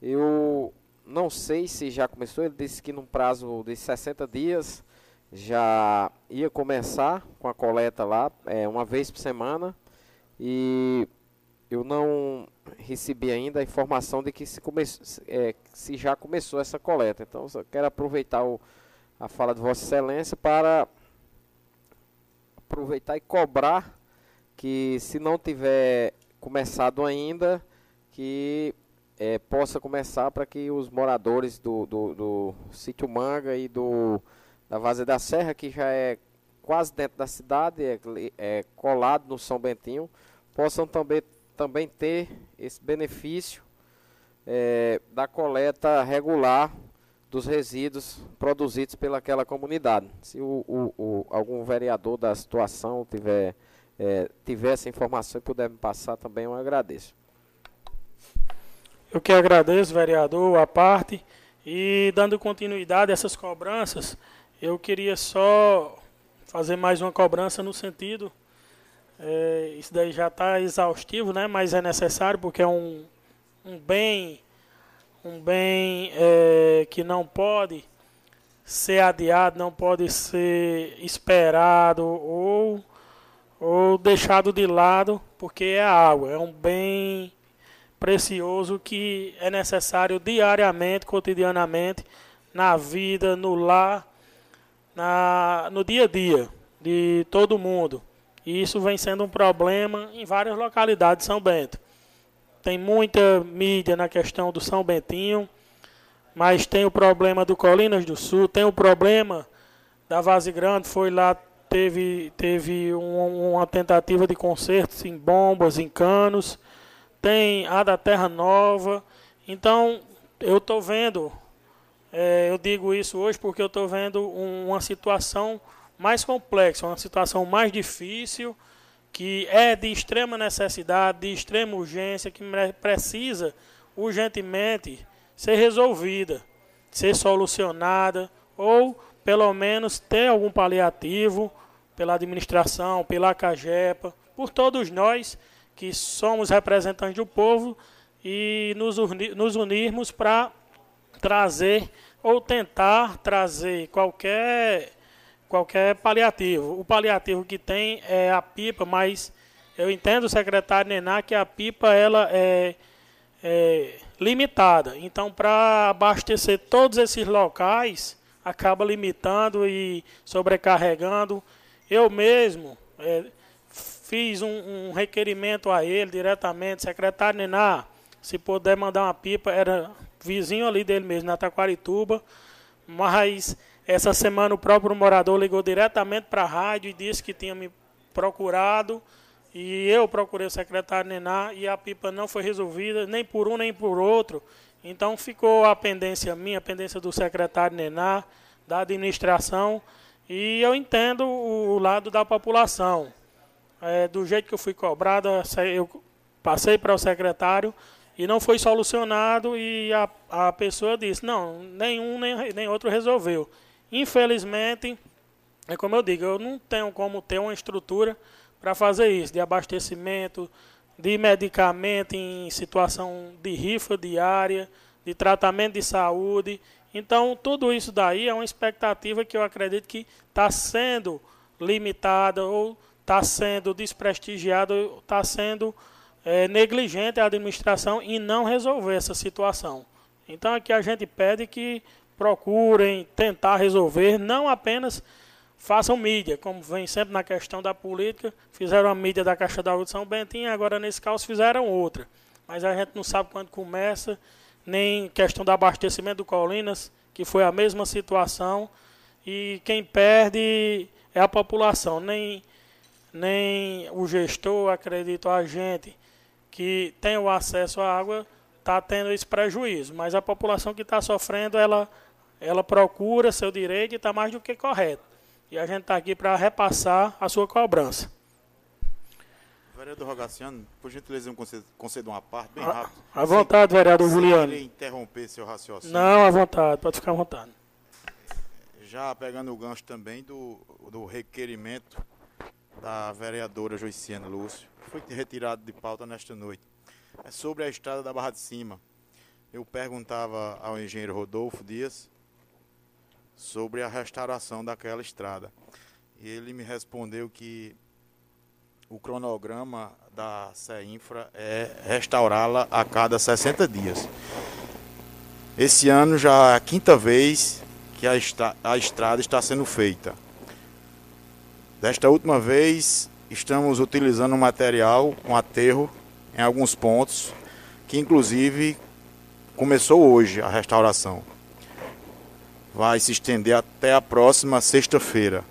eu não sei se já começou, ele disse que num prazo de 60 dias já ia começar com a coleta lá, é, uma vez por semana e eu não recebi ainda a informação de que se, come, é, se já começou essa coleta. Então, eu quero aproveitar o, a fala de Vossa Excelência para aproveitar e cobrar que, se não tiver começado ainda, que é, possa começar para que os moradores do, do, do sítio Manga e do, da Vaza da Serra, que já é quase dentro da cidade, é, é colado no São Bentinho, possam também, também ter esse benefício é, da coleta regular dos resíduos produzidos pelaquela comunidade. Se o, o, o, algum vereador da situação tiver, é, tiver essa informação e puder me passar também, eu agradeço. Eu que agradeço, vereador, a parte. E dando continuidade a essas cobranças, eu queria só fazer mais uma cobrança no sentido. É, isso daí já está exaustivo, né? Mas é necessário porque é um, um bem, um bem é, que não pode ser adiado, não pode ser esperado ou, ou deixado de lado, porque é água, é um bem precioso que é necessário diariamente, cotidianamente, na vida, no lar na, no dia a dia de todo mundo. E isso vem sendo um problema em várias localidades de São Bento. Tem muita mídia na questão do São Bentinho, mas tem o problema do Colinas do Sul, tem o problema da Vaze Grande, foi lá, teve, teve um, uma tentativa de consertos em bombas, em canos, tem a da Terra Nova. Então, eu estou vendo é, eu digo isso hoje porque eu estou vendo um, uma situação mais complexa, uma situação mais difícil, que é de extrema necessidade, de extrema urgência, que precisa urgentemente ser resolvida, ser solucionada, ou pelo menos ter algum paliativo pela administração, pela CAGEPA, por todos nós que somos representantes do povo e nos, nos unirmos para trazer ou tentar trazer qualquer qualquer paliativo. O paliativo que tem é a pipa, mas eu entendo, secretário Nená, que a pipa ela é, é limitada. Então, para abastecer todos esses locais, acaba limitando e sobrecarregando. Eu mesmo é, fiz um, um, requerimento a ele diretamente, secretário Nená, se puder mandar uma pipa, era vizinho ali dele mesmo, na Taquarituba, mas essa semana o próprio morador ligou diretamente para a rádio e disse que tinha me procurado e eu procurei o secretário Nená e a pipa não foi resolvida, nem por um nem por outro. Então ficou a pendência minha, a pendência do secretário Nená, da administração, e eu entendo o lado da população. É, do jeito que eu fui cobrado, eu passei para o secretário e não foi solucionado e a, a pessoa disse, não, nenhum nem, nem outro resolveu. Infelizmente, é como eu digo, eu não tenho como ter uma estrutura para fazer isso, de abastecimento, de medicamento em situação de rifa diária, de tratamento de saúde. Então, tudo isso daí é uma expectativa que eu acredito que está sendo limitada ou está sendo desprestigiada, está sendo é, negligente a administração em não resolver essa situação. Então, aqui a gente pede que procurem tentar resolver, não apenas façam mídia, como vem sempre na questão da política, fizeram a mídia da Caixa d'Água de São Bentinho, agora nesse caso fizeram outra. Mas a gente não sabe quando começa, nem questão do abastecimento do Colinas, que foi a mesma situação, e quem perde é a população, nem, nem o gestor, acredito a gente, que tem o acesso à água, está tendo esse prejuízo. Mas a população que está sofrendo, ela, ela procura seu direito e está mais do que correto. E a gente está aqui para repassar a sua cobrança. Vereador Rogaciano, por gentileza, eu concedo uma parte bem rápido. À vontade, sem, vereador sem Juliano. interromper seu raciocínio. Não, à vontade, pode ficar à vontade. Já pegando o gancho também do, do requerimento da vereadora Joiciane Lúcio, foi retirado de pauta nesta noite. É sobre a estrada da Barra de Cima. Eu perguntava ao engenheiro Rodolfo Dias sobre a restauração daquela estrada. E ele me respondeu que o cronograma da CEINFRA é restaurá-la a cada 60 dias. Esse ano já é a quinta vez que a, a estrada está sendo feita. Desta última vez, estamos utilizando um material, um aterro, em alguns pontos, que inclusive começou hoje a restauração vai se estender até a próxima sexta-feira.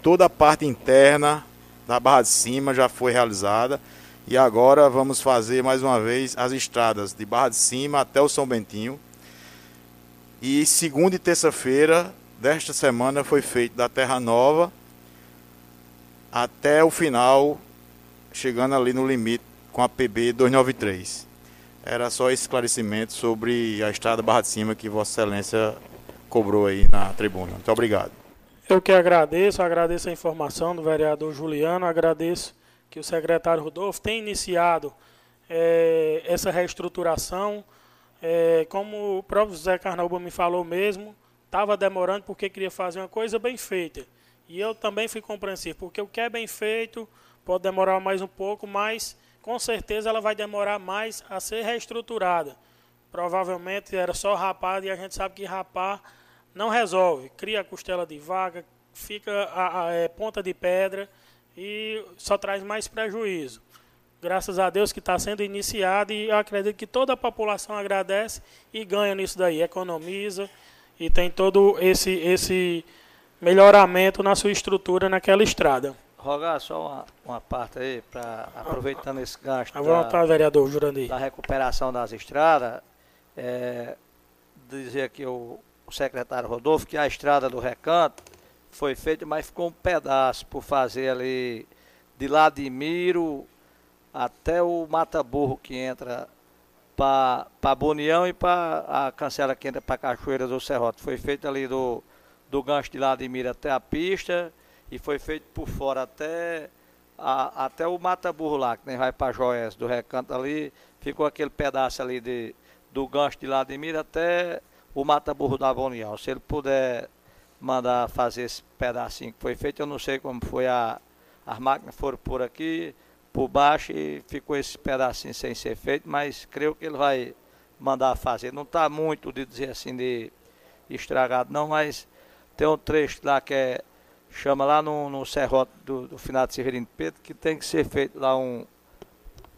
Toda a parte interna da Barra de Cima já foi realizada e agora vamos fazer mais uma vez as estradas de Barra de Cima até o São Bentinho. E segunda e terça-feira desta semana foi feito da Terra Nova até o final, chegando ali no limite com a PB 293. Era só esse esclarecimento sobre a estrada Barra de Cima que Vossa Excelência cobrou aí na tribuna. Muito obrigado. Eu que agradeço, agradeço a informação do vereador Juliano, agradeço que o secretário Rodolfo tem iniciado é, essa reestruturação. É, como o próprio José Carnaúba me falou mesmo, estava demorando porque queria fazer uma coisa bem feita. E eu também fui compreensivo, porque o que é bem feito pode demorar mais um pouco, mas com certeza ela vai demorar mais a ser reestruturada. Provavelmente era só rapar e a gente sabe que rapar não resolve. Cria costela de vaga, fica a, a é, ponta de pedra e só traz mais prejuízo. Graças a Deus que está sendo iniciado e acredito que toda a população agradece e ganha nisso daí, economiza e tem todo esse, esse melhoramento na sua estrutura naquela estrada. Rogar só uma, uma parte aí, para aproveitando esse gasto a vontade, da, vereador Jurandir. da recuperação das estradas, é, dizer aqui o o secretário Rodolfo que a estrada do Recanto foi feita, mas ficou um pedaço por fazer ali de Ladimiro até o Mata Burro que entra para Bonião e para a cancela que entra para Cachoeira do Serrote. Foi feito ali do, do gancho de Ladimiro até a pista e foi feito por fora até, a, até o Mata Burro lá, que nem vai para Joias do Recanto ali. Ficou aquele pedaço ali de, do gancho de Ladimiro até o mata-burro da Bonial. Se ele puder mandar fazer esse pedacinho que foi feito, eu não sei como foi a. As máquinas foram por aqui, por baixo e ficou esse pedacinho sem ser feito, mas creio que ele vai mandar fazer. Não está muito de dizer assim de estragado não, mas tem um trecho lá que é chama lá no, no serrote do, do final de Severino Pedro, que tem que ser feito lá um,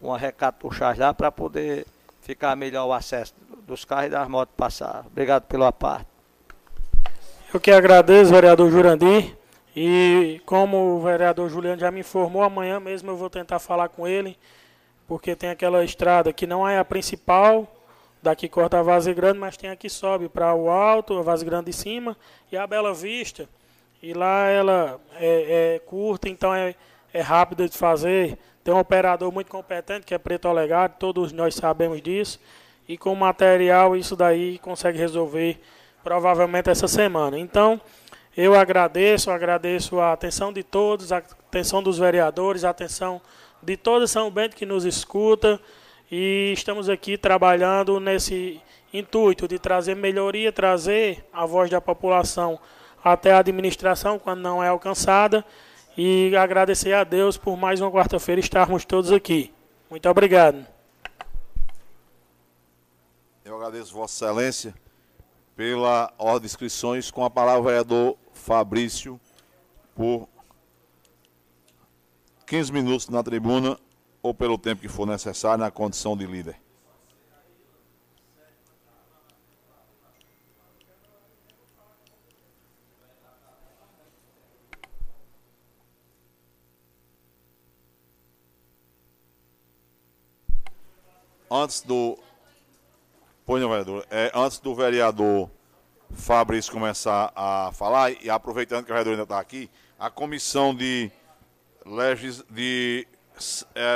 uma recatuchagem lá para poder ficar melhor o acesso dos carros e das motos passar. Obrigado pela parte. Eu que agradeço, vereador Jurandir. E como o vereador Juliano já me informou, amanhã mesmo eu vou tentar falar com ele, porque tem aquela estrada que não é a principal, daqui corta a Vaza Grande, mas tem a que sobe para o alto, a Vaza Grande de cima, e a Bela Vista. E lá ela é, é curta, então é, é rápida de fazer. Tem um operador muito competente, que é Preto Alegado, todos nós sabemos disso. E com material, isso daí consegue resolver provavelmente essa semana. Então, eu agradeço, agradeço a atenção de todos, a atenção dos vereadores, a atenção de todo São Bento que nos escuta. E estamos aqui trabalhando nesse intuito de trazer melhoria, trazer a voz da população até a administração quando não é alcançada e agradecer a Deus por mais uma quarta-feira estarmos todos aqui. Muito obrigado. Eu agradeço Vossa Excelência pela ordem de inscrições com a palavra o vereador Fabrício por 15 minutos na tribuna ou pelo tempo que for necessário na condição de líder. antes do. Pois não, vereador. É, antes do vereador Fabrício começar a falar, e aproveitando que o vereador ainda está aqui, a comissão de, legis, de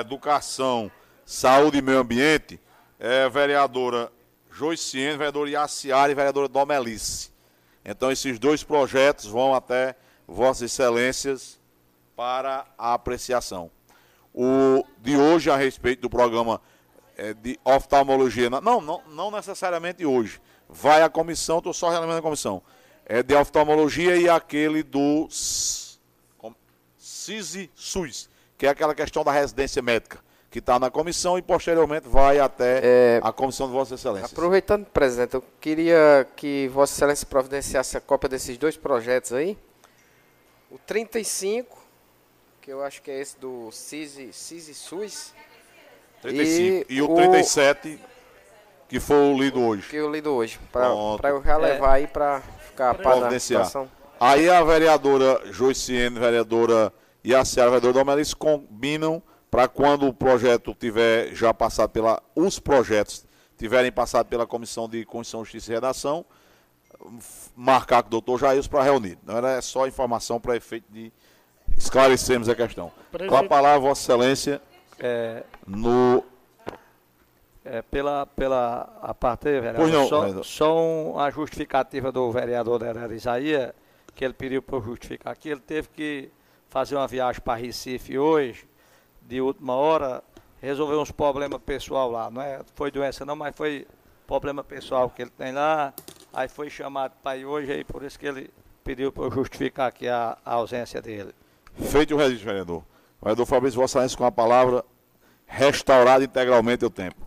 Educação, Saúde e Meio Ambiente é vereadora Joiciene, vereadora Iaciara e vereadora Domelice. Então, esses dois projetos vão até Vossas Excelências para a apreciação. O de hoje, a respeito do programa é, de oftalmologia. Não, não, não necessariamente hoje. Vai à comissão, estou só relembrando a comissão. É de oftalmologia e aquele do CISI SUS, que é aquela questão da residência médica, que está na comissão e posteriormente vai até é, a comissão de Vossa Excelência. Aproveitando, presidente, eu queria que Vossa Excelência providenciasse a cópia desses dois projetos aí. O 35, que eu acho que é esse do CISI, CISI SUS 35. E, e o 37, que foi o lido hoje. Que eu lido hoje. Para eu já levar é. aí para ficar para situação. Aí a vereadora Joiciene, vereadora e a Ciara, vereadora Domelis, combinam para quando o projeto tiver já passado pela. Os projetos tiverem passado pela Comissão de Constituição, Justiça e Redação, marcar com o doutor Jair para reunir. Não era só informação para efeito de esclarecermos a questão. Com a palavra, Vossa Excelência. É, no. É, pela, pela a parte, vereador, não, só, só uma justificativa do vereador Herrera Isaías, que ele pediu para eu justificar aqui, ele teve que fazer uma viagem para Recife hoje, de última hora, resolver uns problemas pessoal lá. Não é, foi doença não, mas foi problema pessoal que ele tem lá. Aí foi chamado para ir hoje, aí por isso que ele pediu para eu justificar aqui a, a ausência dele. Feito o registro, vereador. Vereador Fabrício Vossa com a palavra, restaurado integralmente o tempo.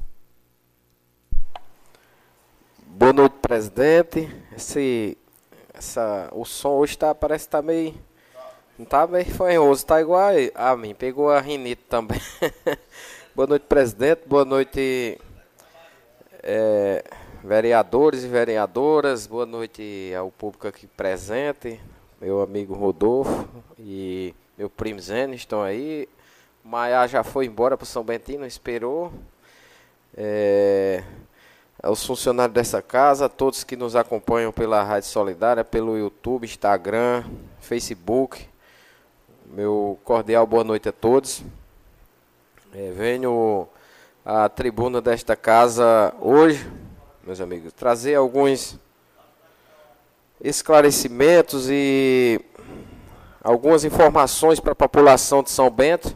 Boa noite, presidente. Esse, essa, o som hoje tá, parece que tá meio. Não tá meio fanhoso, tá igual a, a mim. Pegou a rinite também. Boa noite, presidente. Boa noite, é, vereadores e vereadoras. Boa noite ao público aqui presente. Meu amigo Rodolfo e meu primo Zeno estão aí. Maia já foi embora para São Bentino, esperou. É, os funcionários dessa casa, todos que nos acompanham pela Rádio Solidária, pelo YouTube, Instagram, Facebook. Meu cordial boa noite a todos. É, venho à tribuna desta casa hoje, meus amigos, trazer alguns esclarecimentos e algumas informações para a população de São Bento.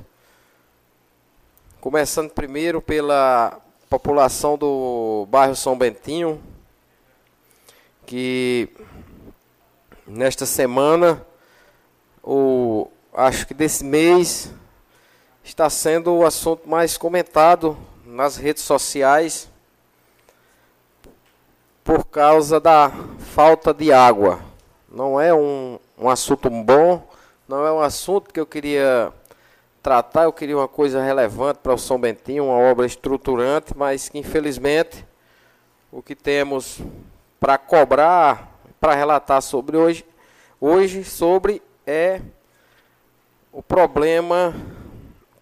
Começando primeiro pela população do bairro São Bentinho, que nesta semana, ou acho que desse mês, está sendo o assunto mais comentado nas redes sociais por causa da falta de água. Não é um, um assunto bom não é um assunto que eu queria tratar, eu queria uma coisa relevante para o São Bentinho, uma obra estruturante, mas que infelizmente o que temos para cobrar, para relatar sobre hoje, hoje sobre é o problema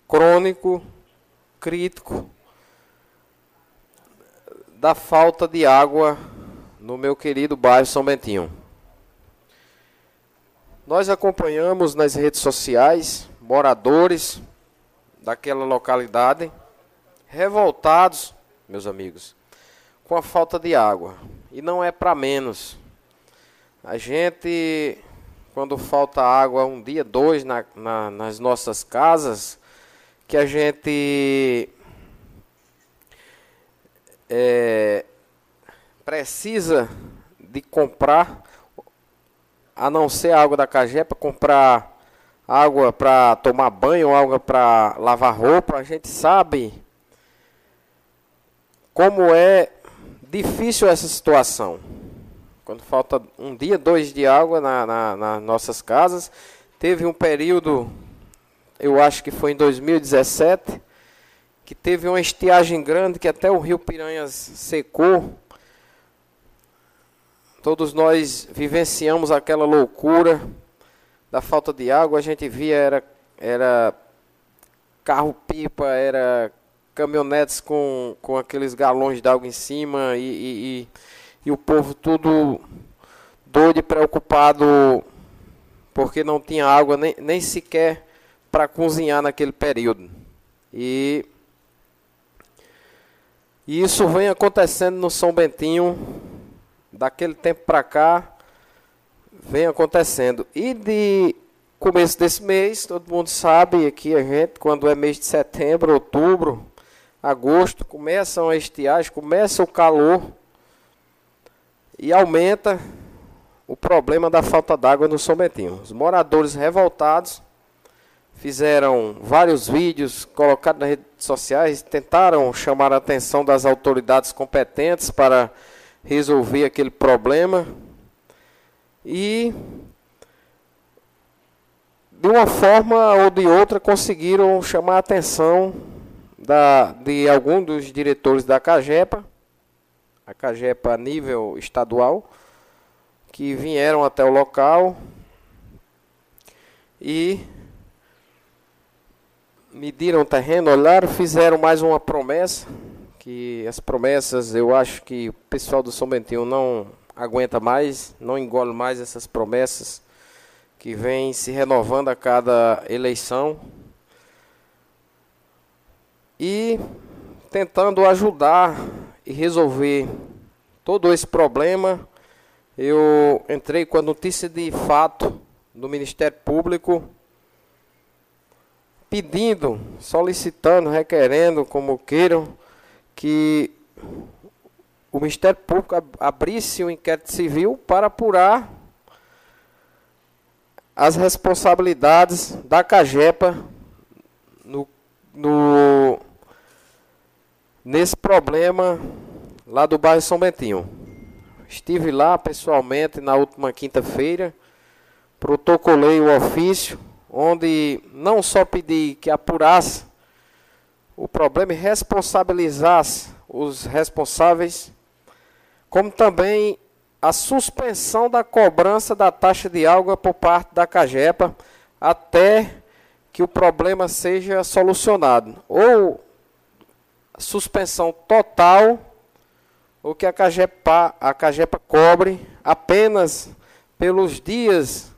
crônico, crítico da falta de água no meu querido bairro São Bentinho. Nós acompanhamos nas redes sociais moradores daquela localidade revoltados, meus amigos, com a falta de água. E não é para menos. A gente, quando falta água um dia, dois na, na, nas nossas casas, que a gente é, precisa de comprar, a não ser água da Cajepa, comprar água para tomar banho, água para lavar roupa, a gente sabe como é difícil essa situação. Quando falta um dia, dois de água na, na, nas nossas casas. Teve um período, eu acho que foi em 2017, que teve uma estiagem grande que até o rio Piranhas secou. Todos nós vivenciamos aquela loucura da falta de água. A gente via era, era carro-pipa, era caminhonetes com, com aqueles galões de água em cima e, e, e, e o povo tudo doido e preocupado porque não tinha água nem, nem sequer para cozinhar naquele período. E e isso vem acontecendo no São Bentinho, daquele tempo para cá, vem acontecendo. E de começo desse mês, todo mundo sabe aqui a gente, quando é mês de setembro, outubro, agosto, começam a estiagem, começa o calor e aumenta o problema da falta d'água no São Bentinho. Os moradores revoltados fizeram vários vídeos, colocados nas redes sociais, tentaram chamar a atenção das autoridades competentes para resolver aquele problema. E de uma forma ou de outra conseguiram chamar a atenção da, de algum dos diretores da CAGEPA, a CAGEPA nível estadual, que vieram até o local e mediram o terreno, olharam, fizeram mais uma promessa, que as promessas eu acho que o pessoal do São Bentinho não aguenta mais, não engole mais essas promessas que vêm se renovando a cada eleição. E tentando ajudar e resolver todo esse problema, eu entrei com a notícia de fato do Ministério Público pedindo, solicitando, requerendo, como queiram, que o Ministério Público abrisse um inquérito civil para apurar as responsabilidades da CAGEPA no, no, nesse problema lá do bairro São Bentinho. Estive lá pessoalmente na última quinta-feira, protocolei o ofício onde não só pedi que apurasse o problema e responsabilizasse os responsáveis, como também a suspensão da cobrança da taxa de água por parte da Cagepa até que o problema seja solucionado. Ou suspensão total, ou que a Cagepa, a Cagepa cobre apenas pelos dias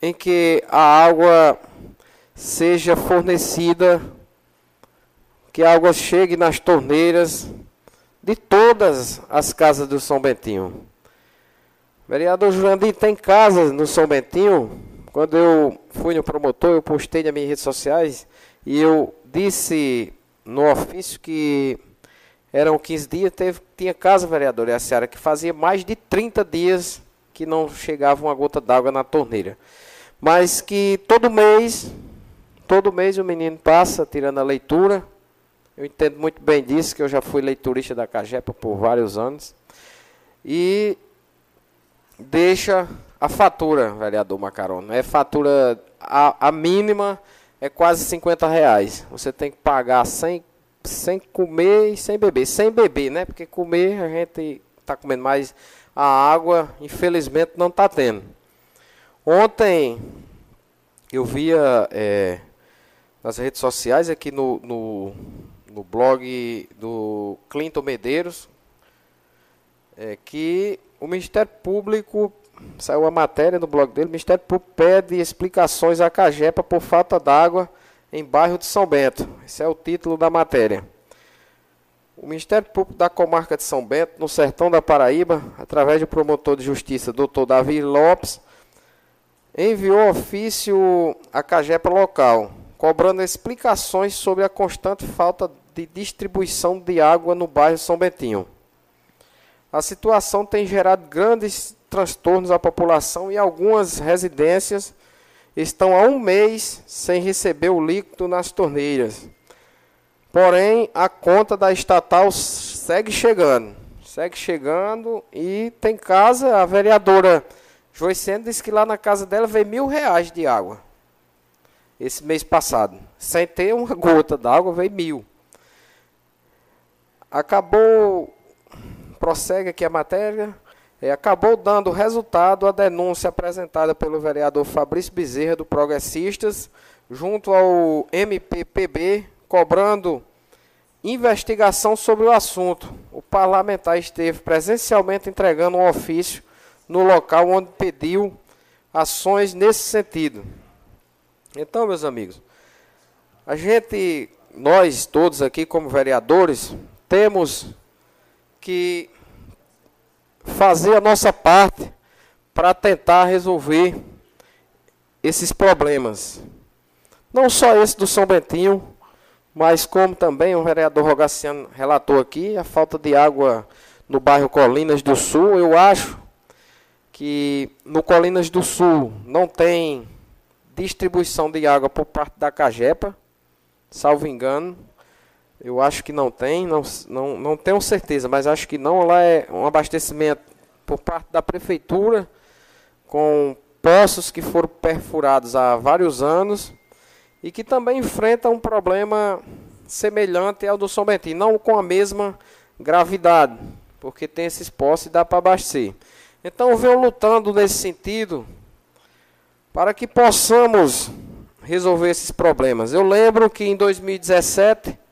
em que a água seja fornecida, que a água chegue nas torneiras de todas as casas do São Bentinho. Vereador Jurandir, tem casas no São Bentinho? Quando eu fui no promotor, eu postei nas minhas redes sociais e eu disse no ofício que eram 15 dias, teve, tinha casa, vereador, e a senhora, que fazia mais de 30 dias que não chegava uma gota d'água na torneira. Mas que todo mês, todo mês o menino passa tirando a leitura. Eu entendo muito bem disso, que eu já fui leiturista da Cagepa por vários anos. E deixa a fatura, vereador Macarona. É fatura, a, a mínima é quase 50 reais. Você tem que pagar sem, sem comer e sem beber. Sem beber, né? Porque comer a gente está comendo mais. A água, infelizmente, não está tendo. Ontem eu via é, nas redes sociais, aqui no, no, no blog do Clinton Medeiros, é, que o Ministério Público, saiu a matéria no blog dele, Ministério Público pede explicações à Cagepa por falta d'água em bairro de São Bento. Esse é o título da matéria. O Ministério Público da Comarca de São Bento, no sertão da Paraíba, através do promotor de justiça, Dr. Davi Lopes, enviou ofício à Cagepa local, cobrando explicações sobre a constante falta de distribuição de água no bairro São Bentinho. A situação tem gerado grandes transtornos à população e algumas residências estão há um mês sem receber o líquido nas torneiras. Porém, a conta da estatal segue chegando. Segue chegando e tem casa, a vereadora Joicene disse que lá na casa dela veio mil reais de água. Esse mês passado. Sem ter uma gota d'água, veio mil. Acabou prossegue aqui a matéria. É, acabou dando resultado a denúncia apresentada pelo vereador Fabrício Bezerra, do Progressistas, junto ao MPPB, cobrando investigação sobre o assunto. O parlamentar esteve presencialmente entregando um ofício no local onde pediu ações nesse sentido. Então, meus amigos, a gente, nós todos aqui como vereadores, temos que fazer a nossa parte para tentar resolver esses problemas. Não só esse do São Bentinho, mas como também o vereador Rogaciano relatou aqui, a falta de água no bairro Colinas do Sul. Eu acho que no Colinas do Sul não tem distribuição de água por parte da Cagepa, salvo engano. Eu acho que não tem, não, não, não tenho certeza, mas acho que não. Lá é um abastecimento por parte da prefeitura, com poços que foram perfurados há vários anos e que também enfrenta um problema semelhante ao do São Bentinho, não com a mesma gravidade, porque tem esses poços e dá para abastecer. Então venho lutando nesse sentido para que possamos resolver esses problemas. Eu lembro que em 2017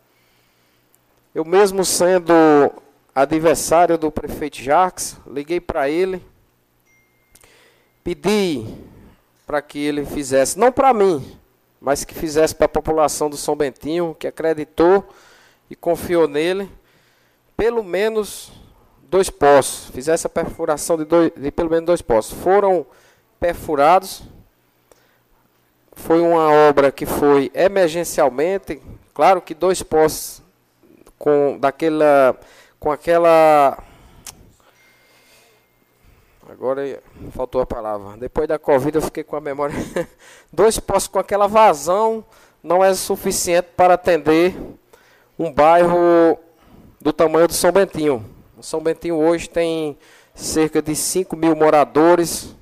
eu mesmo sendo adversário do prefeito Jacques, liguei para ele, pedi para que ele fizesse, não para mim, mas que fizesse para a população do São Bentinho, que acreditou e confiou nele, pelo menos dois poços, fizesse a perfuração de, dois, de pelo menos dois poços. Foram perfurados, foi uma obra que foi emergencialmente, claro que dois poços com daquela com aquela agora faltou a palavra. Depois da Covid eu fiquei com a memória dois postos com aquela vazão não é suficiente para atender um bairro do tamanho do São Bentinho. O São Bentinho hoje tem cerca de 5 mil moradores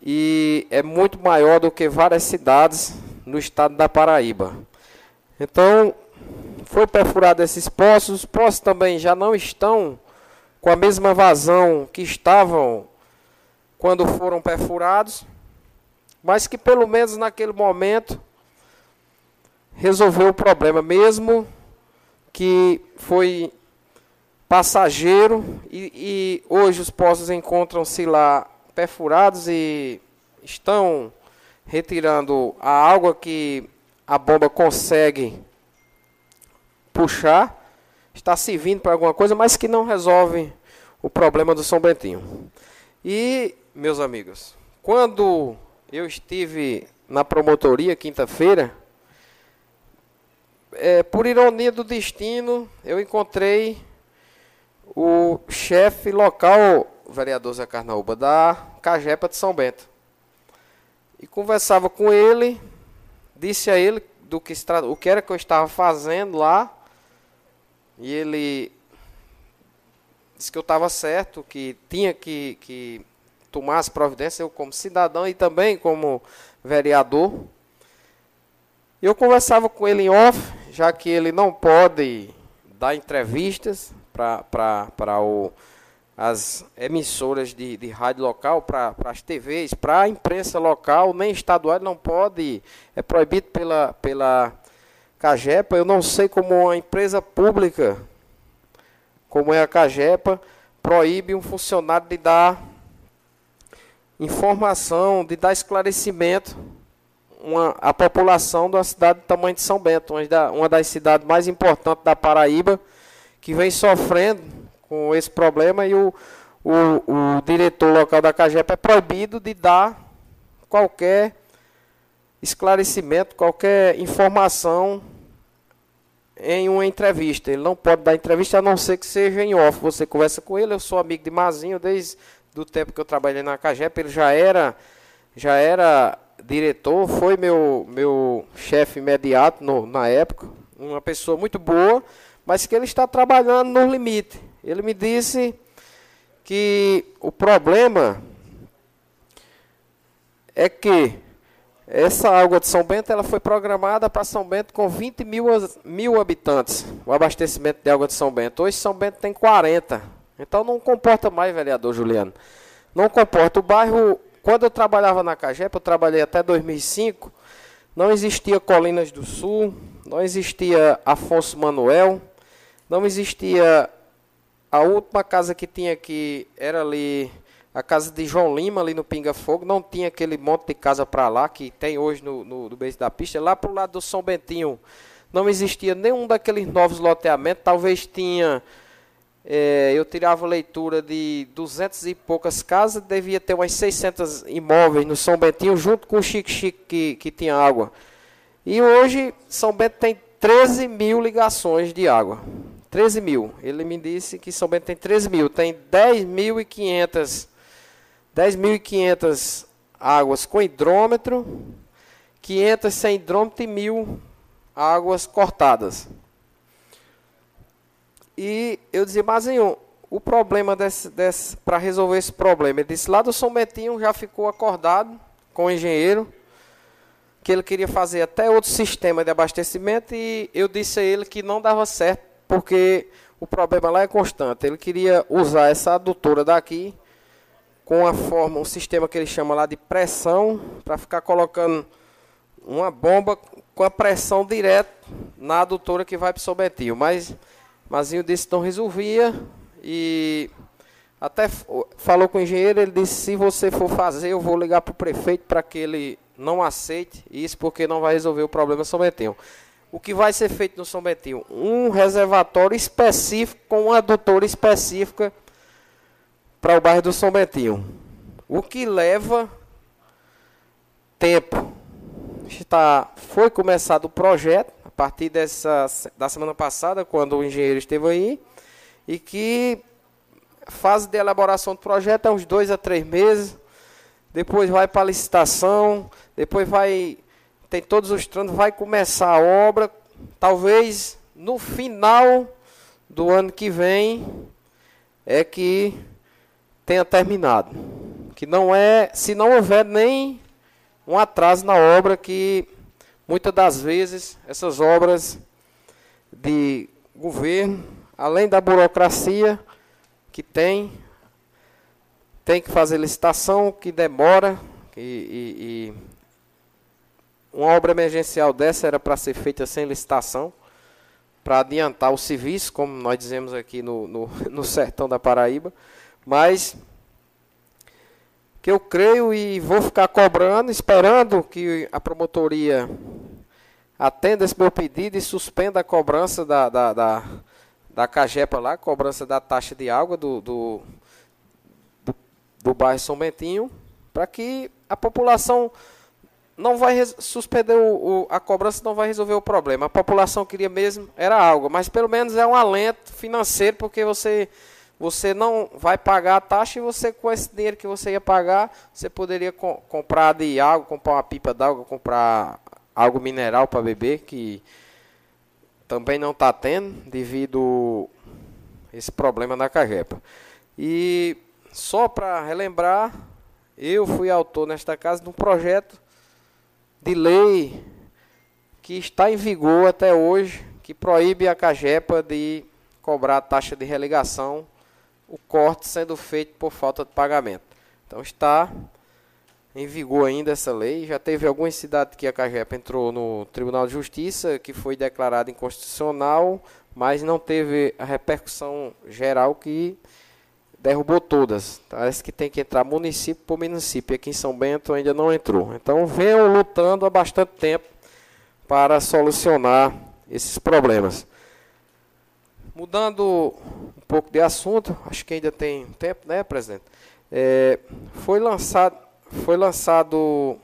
e é muito maior do que várias cidades no estado da Paraíba. Então, foi perfurado esses poços. Os poços também já não estão com a mesma vazão que estavam quando foram perfurados, mas que pelo menos naquele momento resolveu o problema, mesmo que foi passageiro e, e hoje os poços encontram-se lá perfurados e estão retirando a água que a bomba consegue puxar, está servindo para alguma coisa, mas que não resolve o problema do São Bentinho. E, meus amigos, quando eu estive na promotoria quinta-feira, é, por ironia do destino, eu encontrei o chefe local, o vereador Zé Carnaúba, da Cajepa de São Bento. E conversava com ele, disse a ele do que, o que era que eu estava fazendo lá, e ele disse que eu estava certo, que tinha que, que tomar as providências, eu como cidadão e também como vereador. Eu conversava com ele em off, já que ele não pode dar entrevistas para as emissoras de, de rádio local, para as TVs, para a imprensa local, nem estadual, não pode, é proibido pela, pela Cagepa. Eu não sei como uma empresa pública, como é a Cagepa, proíbe um funcionário de dar informação, de dar esclarecimento uma, a população da cidade do tamanho de São Bento, uma, da, uma das cidades mais importantes da Paraíba, que vem sofrendo com esse problema e o, o, o diretor local da CAGEP é proibido de dar qualquer esclarecimento, qualquer informação em uma entrevista. Ele não pode dar entrevista a não ser que seja em off. Você conversa com ele, eu sou amigo de Mazinho desde do tempo que eu trabalhei na CAGEP, ele já era já era diretor, foi meu, meu chefe imediato no, na época, uma pessoa muito boa, mas que ele está trabalhando no limite. Ele me disse que o problema é que essa água de São Bento ela foi programada para São Bento com 20 mil, mil habitantes, o abastecimento de água de São Bento. Hoje São Bento tem 40. Então não comporta mais, vereador Juliano. Não comporta. O bairro quando eu trabalhava na Cagepa, eu trabalhei até 2005, não existia Colinas do Sul, não existia Afonso Manuel, não existia a última casa que tinha aqui era ali a casa de João Lima ali no Pinga Fogo, não tinha aquele monte de casa para lá que tem hoje no, no, no beijo da pista. Lá para o lado do São Bentinho não existia nenhum daqueles novos loteamentos, talvez tinha é, eu tirava leitura de duzentas e poucas casas, devia ter umas 600 imóveis no São Bentinho, junto com o Chique Chique que, que tinha água. E hoje São Bento tem 13 mil ligações de água. 13 mil. Ele me disse que São Bento tem 13 mil. Tem 10.500 10.500 águas com hidrômetro, 500 sem hidrômetro e mil águas cortadas. E eu dizia, Mazinho, o problema desse, desse para resolver esse problema, ele disse, lá do São Betinho já ficou acordado com o engenheiro, que ele queria fazer até outro sistema de abastecimento e eu disse a ele que não dava certo, porque o problema lá é constante. Ele queria usar essa adutora daqui com a forma, um sistema que ele chama lá de pressão, para ficar colocando uma bomba com a pressão direta na adutora que vai para o São Betinho. Mas Mazinho disse que não resolvia e até falou com o engenheiro, ele disse, se você for fazer, eu vou ligar para o prefeito para que ele não aceite isso, porque não vai resolver o problema São Betinho. O que vai ser feito no São Betinho? Um reservatório específico, com uma adutora específica para o bairro do São Betinho. O que leva tempo. Está, foi começado o projeto, partir dessa, da semana passada, quando o engenheiro esteve aí, e que fase de elaboração do projeto é uns dois a três meses, depois vai para a licitação, depois vai, tem todos os trâmites, vai começar a obra, talvez no final do ano que vem é que tenha terminado. Que não é, se não houver nem um atraso na obra que Muitas das vezes, essas obras de governo, além da burocracia que tem, tem que fazer licitação, que demora, e, e, uma obra emergencial dessa era para ser feita sem licitação, para adiantar o serviço, como nós dizemos aqui no, no, no sertão da Paraíba, mas que eu creio e vou ficar cobrando, esperando que a promotoria atenda esse meu pedido e suspenda a cobrança da, da, da, da Cagepa lá, cobrança da taxa de água do, do, do, do bairro São Bentinho, para que a população não vai suspender o, o, a cobrança, não vai resolver o problema. A população queria mesmo era água, mas pelo menos é um alento financeiro, porque você você não vai pagar a taxa e você com esse dinheiro que você ia pagar, você poderia co comprar de água, comprar uma pipa d'água, comprar algo mineral para beber, que também não está tendo devido esse problema da cajepa. E só para relembrar, eu fui autor nesta casa de um projeto de lei que está em vigor até hoje, que proíbe a Cagepa de cobrar taxa de religação, o corte sendo feito por falta de pagamento. Então está em vigor ainda essa lei. Já teve algumas cidades que a Cagepa entrou no Tribunal de Justiça, que foi declarada inconstitucional, mas não teve a repercussão geral que derrubou todas. Parece que tem que entrar município por município. Aqui em São Bento ainda não entrou. Então venham lutando há bastante tempo para solucionar esses problemas. Mudando um pouco de assunto, acho que ainda tem tempo, né, presidente? É, foi lançado foi lançado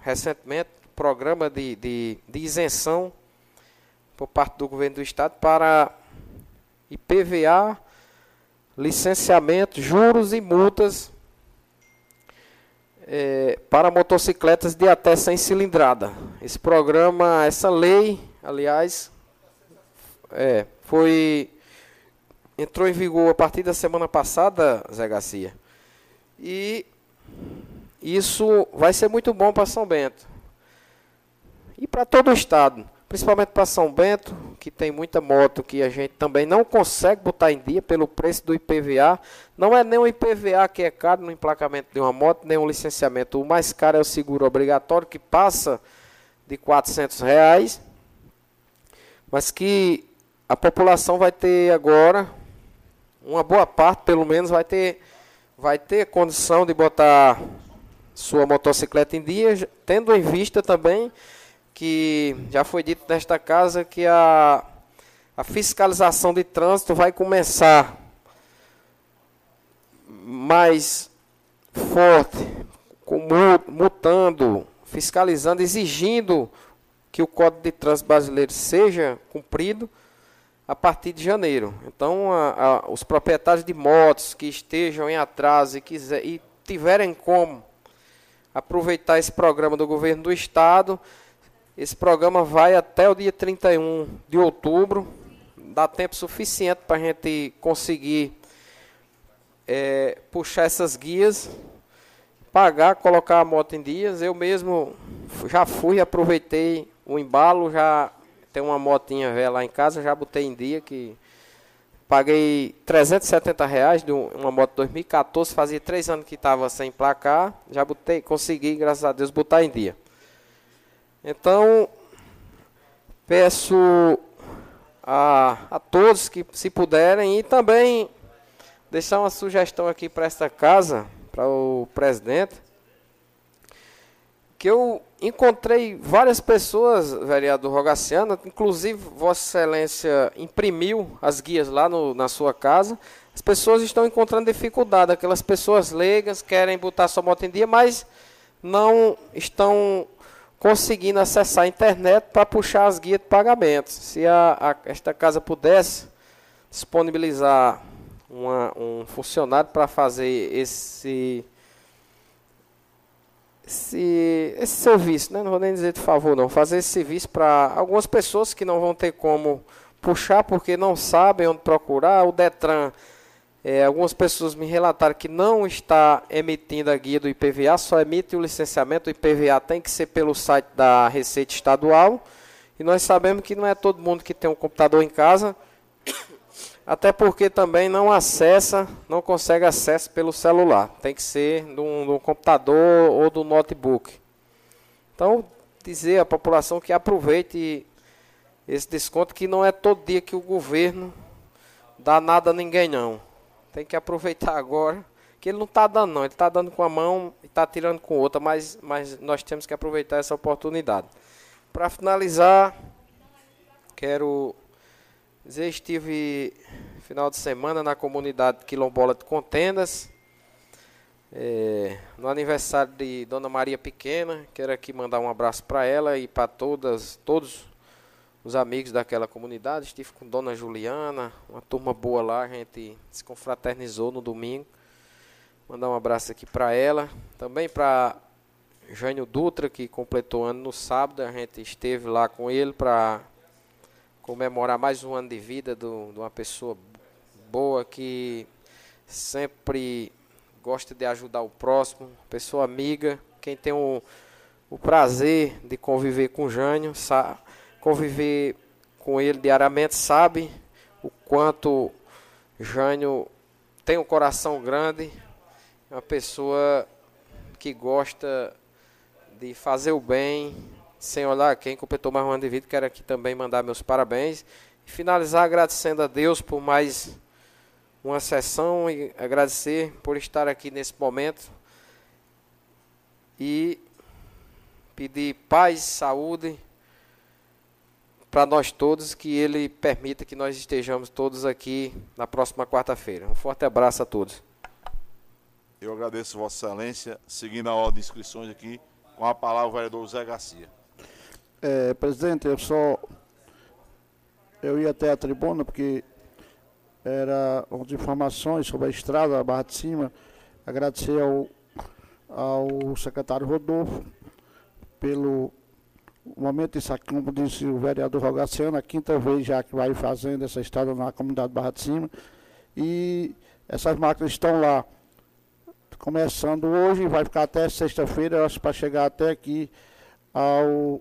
recentemente um programa de, de, de isenção por parte do governo do estado para IPVA, licenciamento, juros e multas é, para motocicletas de até 100 cilindrada. Esse programa, essa lei, aliás, é, foi entrou em vigor a partir da semana passada, Zé Garcia. E isso vai ser muito bom para São Bento. E para todo o estado, principalmente para São Bento, que tem muita moto que a gente também não consegue botar em dia pelo preço do IPVA. Não é nem o IPVA que é caro no emplacamento de uma moto, nem o licenciamento. O mais caro é o seguro obrigatório, que passa de 400 reais. Mas que a população vai ter agora, uma boa parte pelo menos, vai ter, vai ter condição de botar sua motocicleta em dia, tendo em vista também que já foi dito nesta casa que a, a fiscalização de trânsito vai começar mais forte, mutando, fiscalizando, exigindo que o Código de Trânsito Brasileiro seja cumprido a partir de janeiro. Então, a, a, os proprietários de motos que estejam em atraso e, quiser, e tiverem como aproveitar esse programa do governo do estado. Esse programa vai até o dia 31 de outubro. Dá tempo suficiente para a gente conseguir é, puxar essas guias, pagar, colocar a moto em dias. Eu mesmo já fui, aproveitei o embalo, já tem uma motinha velha lá em casa, já botei em dia que Paguei 370 reais de uma moto 2014, fazia três anos que estava sem placar, já botei, consegui, graças a Deus, botar em dia. Então, peço a, a todos que se puderem e também deixar uma sugestão aqui para esta casa, para o presidente, que eu encontrei várias pessoas, vereador Rogaciano, inclusive Vossa Excelência imprimiu as guias lá no, na sua casa. As pessoas estão encontrando dificuldade, aquelas pessoas leigas querem botar sua moto em dia, mas não estão conseguindo acessar a internet para puxar as guias de pagamento. Se a, a, esta casa pudesse disponibilizar uma, um funcionário para fazer esse esse, esse serviço, né? não vou nem dizer de favor, não, fazer esse serviço para algumas pessoas que não vão ter como puxar porque não sabem onde procurar. O Detran, é, algumas pessoas me relataram que não está emitindo a guia do IPVA, só emite o licenciamento. O IPVA tem que ser pelo site da Receita Estadual. E nós sabemos que não é todo mundo que tem um computador em casa até porque também não acessa, não consegue acesso pelo celular. Tem que ser do computador ou do notebook. Então, dizer à população que aproveite esse desconto, que não é todo dia que o governo dá nada a ninguém não. Tem que aproveitar agora, que ele não está dando não, ele está dando com a mão e está tirando com outra, mas, mas nós temos que aproveitar essa oportunidade. Para finalizar, quero dizer, estive final de semana na comunidade quilombola de Contendas, é, no aniversário de Dona Maria Pequena. Quero aqui mandar um abraço para ela e para todas, todos os amigos daquela comunidade. Estive com Dona Juliana, uma turma boa lá, a gente se confraternizou no domingo. Mandar um abraço aqui para ela, também para Jânio Dutra, que completou ano no sábado. A gente esteve lá com ele para comemorar mais um ano de vida do, de uma pessoa boa que sempre gosta de ajudar o próximo, pessoa amiga, quem tem o, o prazer de conviver com o Jânio, sa conviver com ele diariamente, sabe o quanto Jânio tem um coração grande, é uma pessoa que gosta de fazer o bem, sem olhar quem completou mais um ano de vida. Quero aqui também mandar meus parabéns e finalizar agradecendo a Deus por mais uma sessão e agradecer por estar aqui nesse momento e pedir paz, saúde para nós todos, que Ele permita que nós estejamos todos aqui na próxima quarta-feira. Um forte abraço a todos. Eu agradeço Vossa Excelência, seguindo a ordem de inscrições aqui, com a palavra o vereador Zé Garcia. É, presidente, eu só. Eu ia até a tribuna porque era as informações sobre a estrada da Barra de Cima. Agradecer ao, ao secretário Rodolfo pelo momento isso aqui, como disse o vereador Rogaciano, a quinta vez já que vai fazendo essa estrada na comunidade Barra de Cima. E essas máquinas estão lá começando hoje, vai ficar até sexta-feira, acho para chegar até aqui ao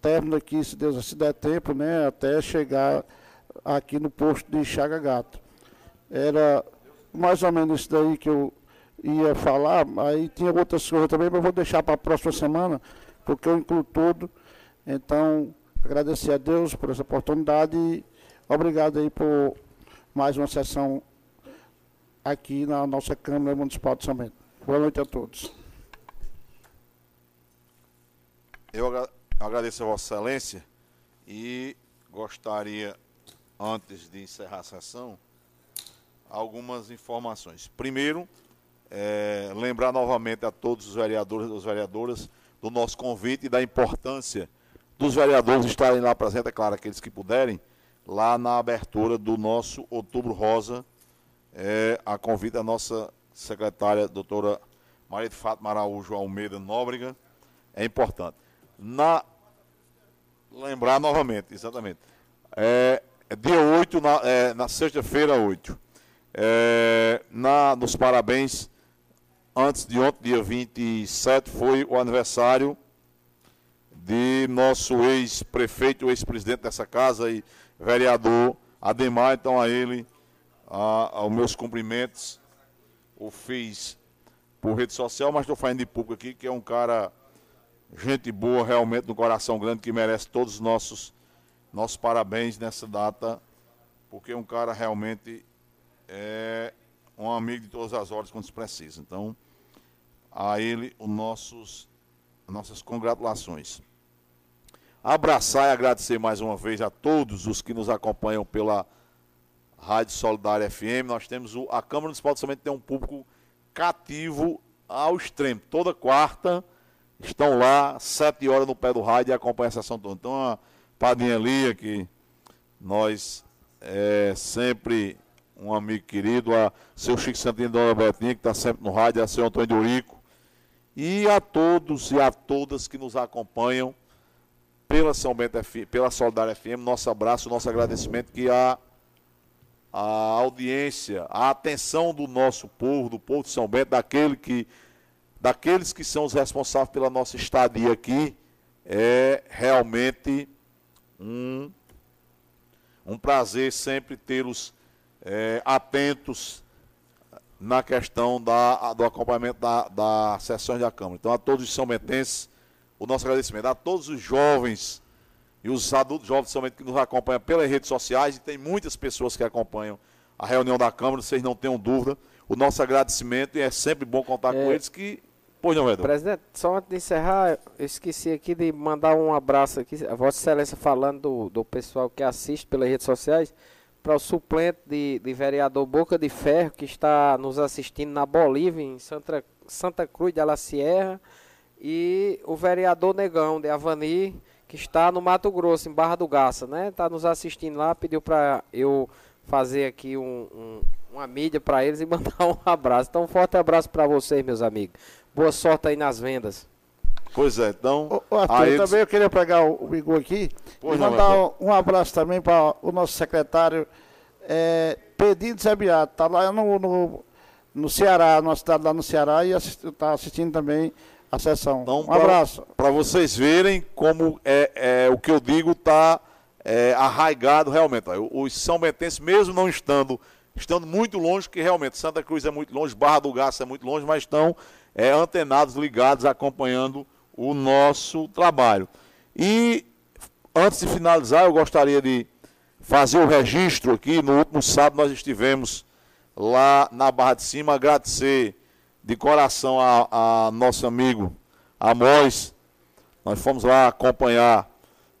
término aqui, se Deus se der tempo, né, até chegar aqui no posto de Chaga Gato. Era mais ou menos isso daí que eu ia falar, aí tinha outras coisas também, mas vou deixar para a próxima semana, porque eu incluo tudo. Então, agradecer a Deus por essa oportunidade e obrigado aí por mais uma sessão aqui na nossa Câmara Municipal de São Bento. Boa noite a todos. Eu agradeço a Vossa Excelência e gostaria, antes de encerrar a sessão, algumas informações. Primeiro, é, lembrar novamente a todos os vereadores e as vereadoras do nosso convite e da importância dos vereadores estarem lá presentes, é claro, aqueles que puderem, lá na abertura do nosso Outubro Rosa, é, a convite da nossa secretária, doutora Maria de Fátima Araújo Almeida Nóbrega, é importante. Na, lembrar novamente, exatamente. É, é dia 8, na, é, na sexta-feira 8. É, na, nos parabéns, antes de ontem, dia 27, foi o aniversário de nosso ex-prefeito, ex-presidente dessa casa e vereador Ademar, então a ele, a, aos meus cumprimentos, o fiz por rede social, mas estou fazendo de público aqui, que é um cara gente boa, realmente, no coração grande, que merece todos os nossos, nossos parabéns nessa data, porque um cara realmente é um amigo de todas as horas quando se precisa. Então, a ele, os nossos, nossas congratulações. Abraçar e agradecer mais uma vez a todos os que nos acompanham pela Rádio Solidária FM. Nós temos o, a Câmara Municipal de São Bento tem um público cativo ao extremo. Toda quarta estão lá, sete horas no pé do rádio e acompanham a sessão toda. Então, a Padinha Lia, que nós é sempre um amigo querido, a seu Chico Santino Dona Betinha, que está sempre no rádio, a seu Antônio Dorico, e a todos e a todas que nos acompanham pela São Bento FM, pela Solidária FM, nosso abraço, nosso agradecimento, que a, a audiência, a atenção do nosso povo, do povo de São Bento, daquele que daqueles que são os responsáveis pela nossa estadia aqui, é realmente um, um prazer sempre tê-los é, atentos na questão da, do acompanhamento da, das sessões da Câmara. Então, a todos os são bentenses, o nosso agradecimento. A todos os jovens e os adultos jovens somente que nos acompanham pelas redes sociais, e tem muitas pessoas que acompanham a reunião da Câmara, vocês não tenham dúvida. O nosso agradecimento e é sempre bom contar é, com eles que Pois não, Edson. Presidente, só antes de encerrar, eu esqueci aqui de mandar um abraço aqui, a Vossa Excelência falando do, do pessoal que assiste pelas redes sociais, para o suplente de, de vereador Boca de Ferro, que está nos assistindo na Bolívia, em Santa, Santa Cruz de La Sierra, e o vereador Negão de Avani, que está no Mato Grosso, em Barra do Garça, né? Está nos assistindo lá, pediu para eu fazer aqui um, um, uma mídia para eles e mandar um abraço. Então, um forte abraço para vocês, meus amigos. Boa sorte aí nas vendas. Pois é, então. Ô, Arthur, aí também eu queria pegar o, o Igor aqui pois e mandar não, um, um abraço também para o nosso secretário é, Pedinho Zé Beato. Está lá no, no, no Ceará, numa cidade lá no Ceará, e está assistindo também a sessão. Então, um pra- abraço. Para vocês verem como é, é, o que eu digo está arraigado realmente. Os São Bentenses, mesmo não estando, estando muito longe, que realmente Santa Cruz é muito longe, Barra do Garça é muito longe, mas estão é, antenados, ligados, acompanhando o nosso trabalho. E antes de finalizar, eu gostaria de fazer o registro aqui. No último sábado nós estivemos lá na Barra de Cima, agradecer de coração a, a nosso amigo Amós. Nós fomos lá acompanhar.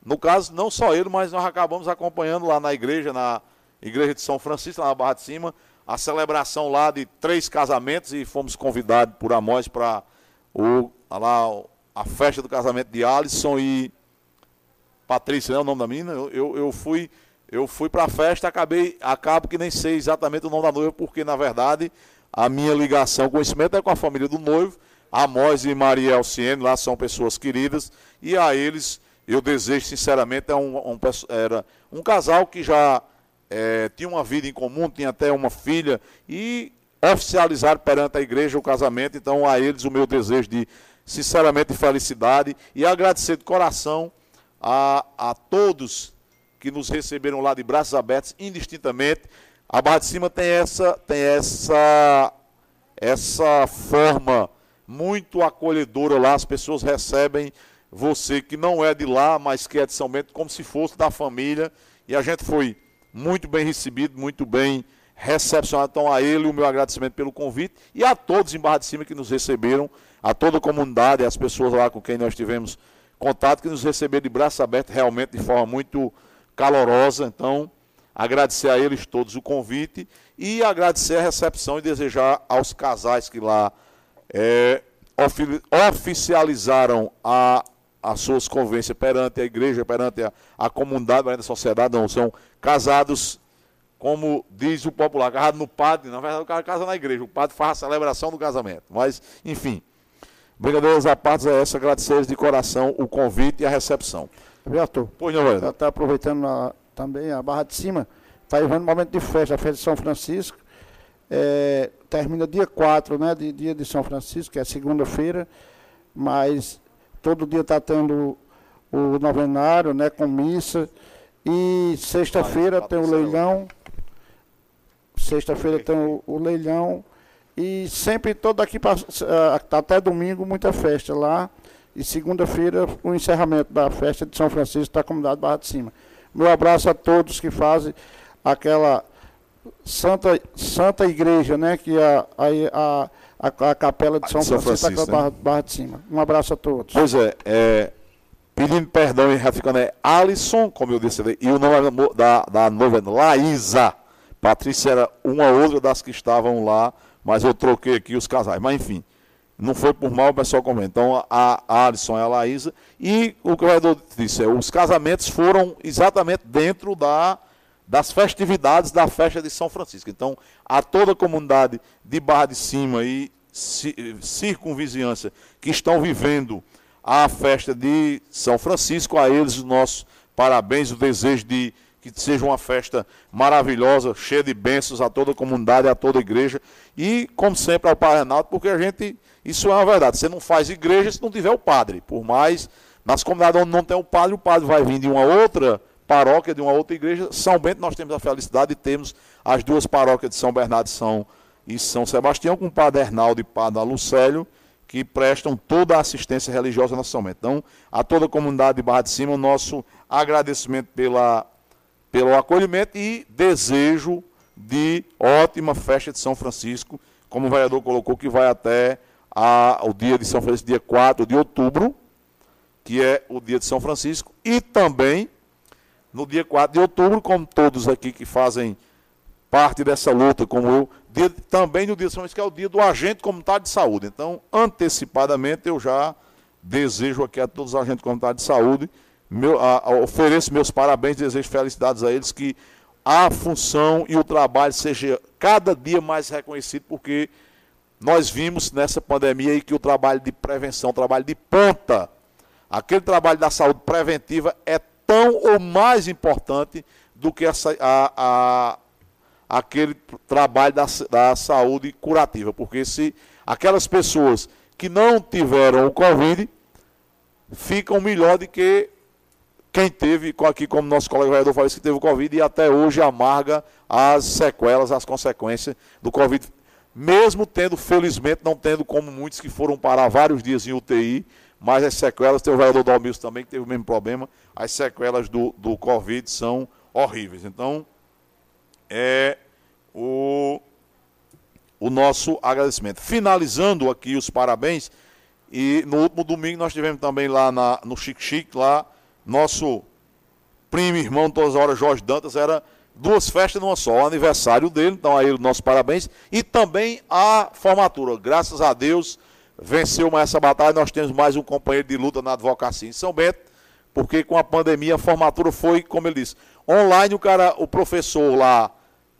No caso, não só ele, mas nós acabamos acompanhando lá na igreja, na igreja de São Francisco, lá na Barra de Cima, a celebração lá de três casamentos e fomos convidados por Amós para o, lá, a festa do casamento de Alisson e Patrícia, né, o nome da menina? Eu, eu, eu fui, eu fui para a festa, acabei, acabo que nem sei exatamente o nome da noiva, porque na verdade a minha ligação, conhecimento é com a família do noivo. Amós e Maria Alciene lá são pessoas queridas e a eles eu desejo sinceramente é um, um, era um casal que já eh, tinha uma vida em comum, tinha até uma filha e oficializaram perante a igreja o casamento. Então a eles o meu desejo de sinceramente felicidade e agradecer de coração a, a todos que nos receberam lá de braços abertos, indistintamente. A Barra de Cima tem essa, tem essa, essa forma muito acolhedora lá. As pessoas recebem você que não é de lá, mas que é de São Bento, como se fosse da família. E a gente foi muito bem recebido, muito bem recepcionado. Então, a ele o meu agradecimento pelo convite e a todos em Barra de Cima que nos receberam, a toda a comunidade, as pessoas lá com quem nós tivemos contato, que nos receberam de braços abertos, realmente de forma muito calorosa. Então, agradecer a eles todos o convite e agradecer a recepção e desejar aos casais que lá é, ofi- oficializaram a, as suas convivências perante a igreja, perante a, a comunidade, perante a sociedade, não, são casados, como diz o popular, casado no padre, na verdade o cara casa na igreja, o padre faz a celebração do casamento, mas, enfim, brincadeiras à parte é essa, agradecer de coração o convite e a recepção. Viu, Arthur? Pois não, vereador. Está aproveitando a- também a Barra de Cima, está vivendo um momento de festa, a festa de São Francisco. É, termina dia 4, né? De, dia de São Francisco, que é segunda-feira, mas todo dia está tendo o novenário, né? Com missa. E sexta-feira tem o leilão. Sexta-feira tem o, o leilão. E sempre todo aqui, ah, até domingo, muita festa lá. E segunda-feira, o encerramento da festa de São Francisco da comunidade Barra de Cima. Meu abraço a todos que fazem aquela santa, santa igreja, né? Que é a, a, a, a capela de São, São Francisco, Francisco, da Barra, Barra de Cima. Um abraço a todos. Pois é, é, pedindo perdão e ratificando é Alisson, como eu disse, e o nome da da, noiva é Laísa. Patrícia era uma outra das que estavam lá, mas eu troquei aqui os casais. Mas enfim, não foi por mal, o pessoal comenta. Então a, Alisson é a Laísa. E o que o vereador disse, é, os casamentos foram exatamente dentro da, das festividades da festa de São Francisco. Então, a toda a comunidade de Barra de Cima e ci- circunvizinhança que estão vivendo a festa de São Francisco, a eles os nossos parabéns, o desejo de que seja uma festa maravilhosa, cheia de bênçãos a toda a comunidade, a toda a igreja. E, como sempre, ao Pai Renato, porque a gente, isso é uma verdade, você não faz igreja se não tiver o padre, por mais, nas comunidades onde não tem o padre, o padre vai vir de uma outra paróquia, de uma outra igreja, São Bento nós temos a felicidade de termos as duas paróquias de São Bernardo e São, e São Sebastião, com o padre Hernaldo e padre Alucélio, que prestam toda a assistência religiosa na São. Então, a toda a comunidade de Barra de Cima, o nosso agradecimento pela, pelo acolhimento e desejo de ótima festa de São Francisco, como o vereador colocou, que vai até a, o dia de São Francisco, dia 4 de outubro, que é o dia de São Francisco, e também no dia 4 de outubro, como todos aqui que fazem parte dessa luta, como eu, dia- também no dia de São Francisco, que é o dia do agente comunitário de saúde. Então, antecipadamente, eu já desejo aqui a todos os agentes comunitários de saúde, meu, a- a- ofereço meus parabéns, desejo felicidades a eles, que a função e o trabalho seja cada dia mais reconhecido, porque nós vimos nessa pandemia aí que o trabalho de prevenção, o trabalho de ponta, aquele trabalho da saúde preventiva é tão ou mais importante do que essa, a, a, aquele trabalho da, da saúde curativa, porque se aquelas pessoas que não tiveram o Covid ficam melhor do que quem teve, aqui como nosso colega vereador falou, que teve o Covid e até hoje amarga as sequelas, as consequências do Covid, mesmo tendo, felizmente, não tendo como muitos que foram parar vários dias em UTI, mas as sequelas, tem o vereador Dalmilson também que teve o mesmo problema, as sequelas do, do Covid são horríveis. Então, é o, o nosso agradecimento. Finalizando aqui os parabéns, e no último domingo nós tivemos também lá na, no Chique Chique, lá, nosso primo irmão todas as horas, Jorge Dantas, era duas festas numa só, o aniversário dele, então aí o nosso parabéns, e também a formatura. Graças a Deus, venceu mais essa batalha, nós temos mais um companheiro de luta na advocacia em São Bento, porque com a pandemia a formatura foi, como ele disse, online o cara, o professor lá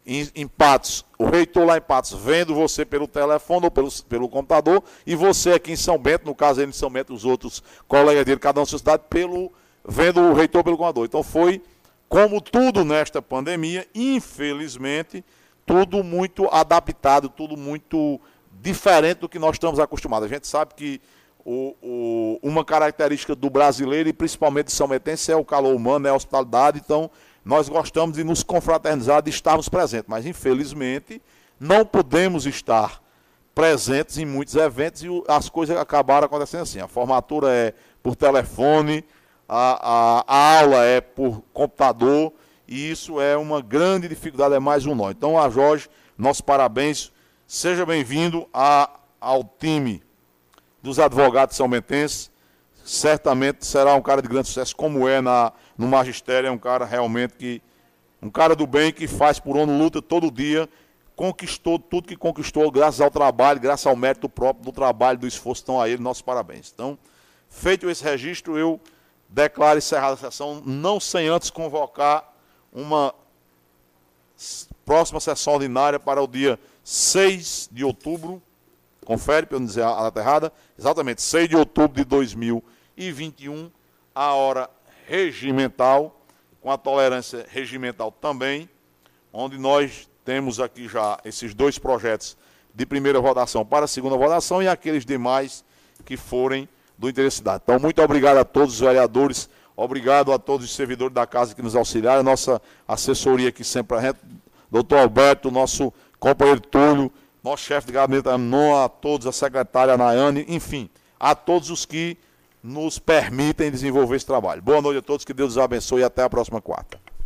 em, em Patos, o reitor lá em Patos, vendo você pelo telefone ou pelo, pelo computador, e você aqui em São Bento, no caso ele em São Bento, os outros colegas dele, cada um na sua cidade, pelo, vendo o reitor pelo computador. Então foi, como tudo nesta pandemia, infelizmente, tudo muito adaptado, tudo muito diferente do que nós estamos acostumados. A gente sabe que o, o, uma característica do brasileiro, e principalmente de São Metense, é o calor humano, é a hospitalidade. Então, nós gostamos de nos confraternizar, de estarmos presentes. Mas, infelizmente, não podemos estar presentes em muitos eventos e as coisas acabaram acontecendo assim. A formatura é por telefone, a, a, a aula é por computador, e isso é uma grande dificuldade, é mais um nó. Então, a Jorge, nossos parabéns Seja bem-vindo ao time dos advogados são. Certamente será um cara de grande sucesso, como é na, no magistério. É um cara realmente que. Um cara do bem que faz por onde luta todo dia. Conquistou tudo que conquistou, graças ao trabalho, graças ao mérito próprio do trabalho, do esforço. Então, a ele, nossos parabéns. Então, feito esse registro, eu declaro encerrada a sessão, não sem antes convocar uma próxima sessão ordinária para o dia 6 de outubro, confere para eu não dizer a data errada, exatamente 6 de outubro de 2021, a hora regimental, com a tolerância regimental também, onde nós temos aqui já esses dois projetos de primeira votação para a segunda votação e aqueles demais que forem do interesse da. Então, muito obrigado a todos os vereadores, obrigado a todos os servidores da casa que nos auxiliaram, a nossa assessoria aqui sempre a doutor Alberto, nosso companheiro Túlio, nosso chefe de gabinete, a todos, a secretária Nayane, enfim, a todos os que nos permitem desenvolver esse trabalho. Boa noite a todos, que Deus os abençoe e até a próxima quarta.